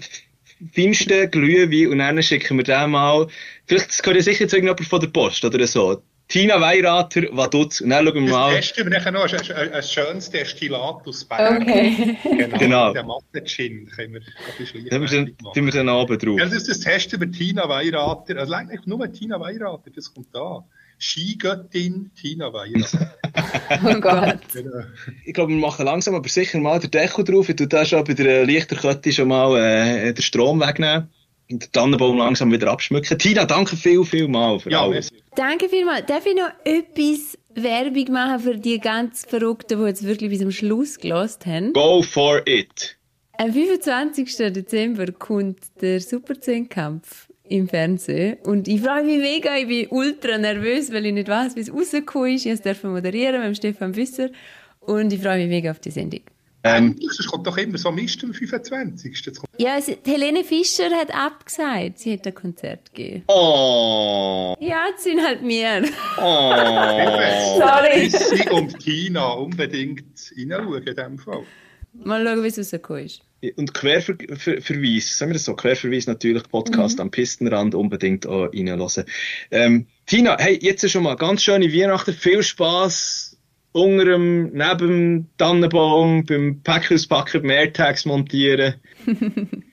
feinsten Glühwein und dann schicken wir den mal. Vielleicht das gehört ja sicher zu irgendjemand von der Post oder so. Tina Weirater, was tut's? Und dann schauen wir Das mal. testen wir nachher noch ein, ein, ein schönes Destillat aus Berg. Okay. Genau. Genau. Der Matte-Gin können wir ein bisschen Dann wir dann, machen. tun wir dann oben drauf. Ja, das, das testen wir Tina Weirater. Also eigentlich nur Tina Weirater, das kommt da. Skigöttin Tina Weirater. Oh Gott. Genau. Ich glaube, wir machen langsam aber sicher mal den Deckel drauf. Ich tue da schon bei der Lichterkette schon mal äh, den Strom wegnehmen. Und den Tannenbaum langsam wieder abschmücken. Tina, danke viel, viel mal für Ja, alles. merci. Danke vielmals. Darf ich noch etwas Werbung machen für die ganz Verrückten, die jetzt wirklich bis zum Schluss gelost haben? Go for it. Am 25. Dezember kommt der Super 10 Kampf im Fernsehen. Und ich freue mich mega, ich bin ultra nervös, weil ich nicht weiß, wie es rausgekommen ist. Ich durfte moderieren mit dem Stefan Büsser. Und ich freue mich mega auf die Sendung. Ähm, Endlich, es kommt doch immer so Mist am 25. Jetzt kommt Ja, es, Helene Fischer hat abgesagt, sie hat ein Konzert gegeben. oh. Ja, das sind halt wir. Oh. Sorry. Sissi und Tina unbedingt reinschauen in dem Fall. Mal schauen, wie es rausgekommen ist. Und Querverweis, sagen wir das so, Querverweis natürlich, Podcast am Pistenrand unbedingt auch reinhören. Ähm, Tina, hey, jetzt schon mal ganz schöne Weihnachten, viel Spass unter dem, neben dem Tannenbaum, beim Päckhauspacken, beim Airtags montieren.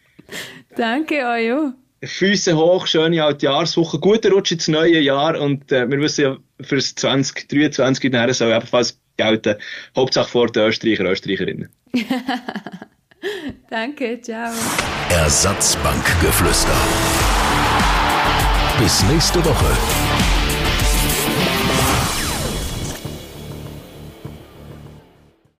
Danke euch auch. Füße hoch, schöne alte Jahreswoche, guter Rutsch ins neue Jahr und äh, wir wissen ja, für das 2023 nachher soll ebenfalls gelten. Hauptsache vor den Österreicher, Österreicherinnen. Danke, ciao. Ersatzbankgeflüster. Bis nächste Woche.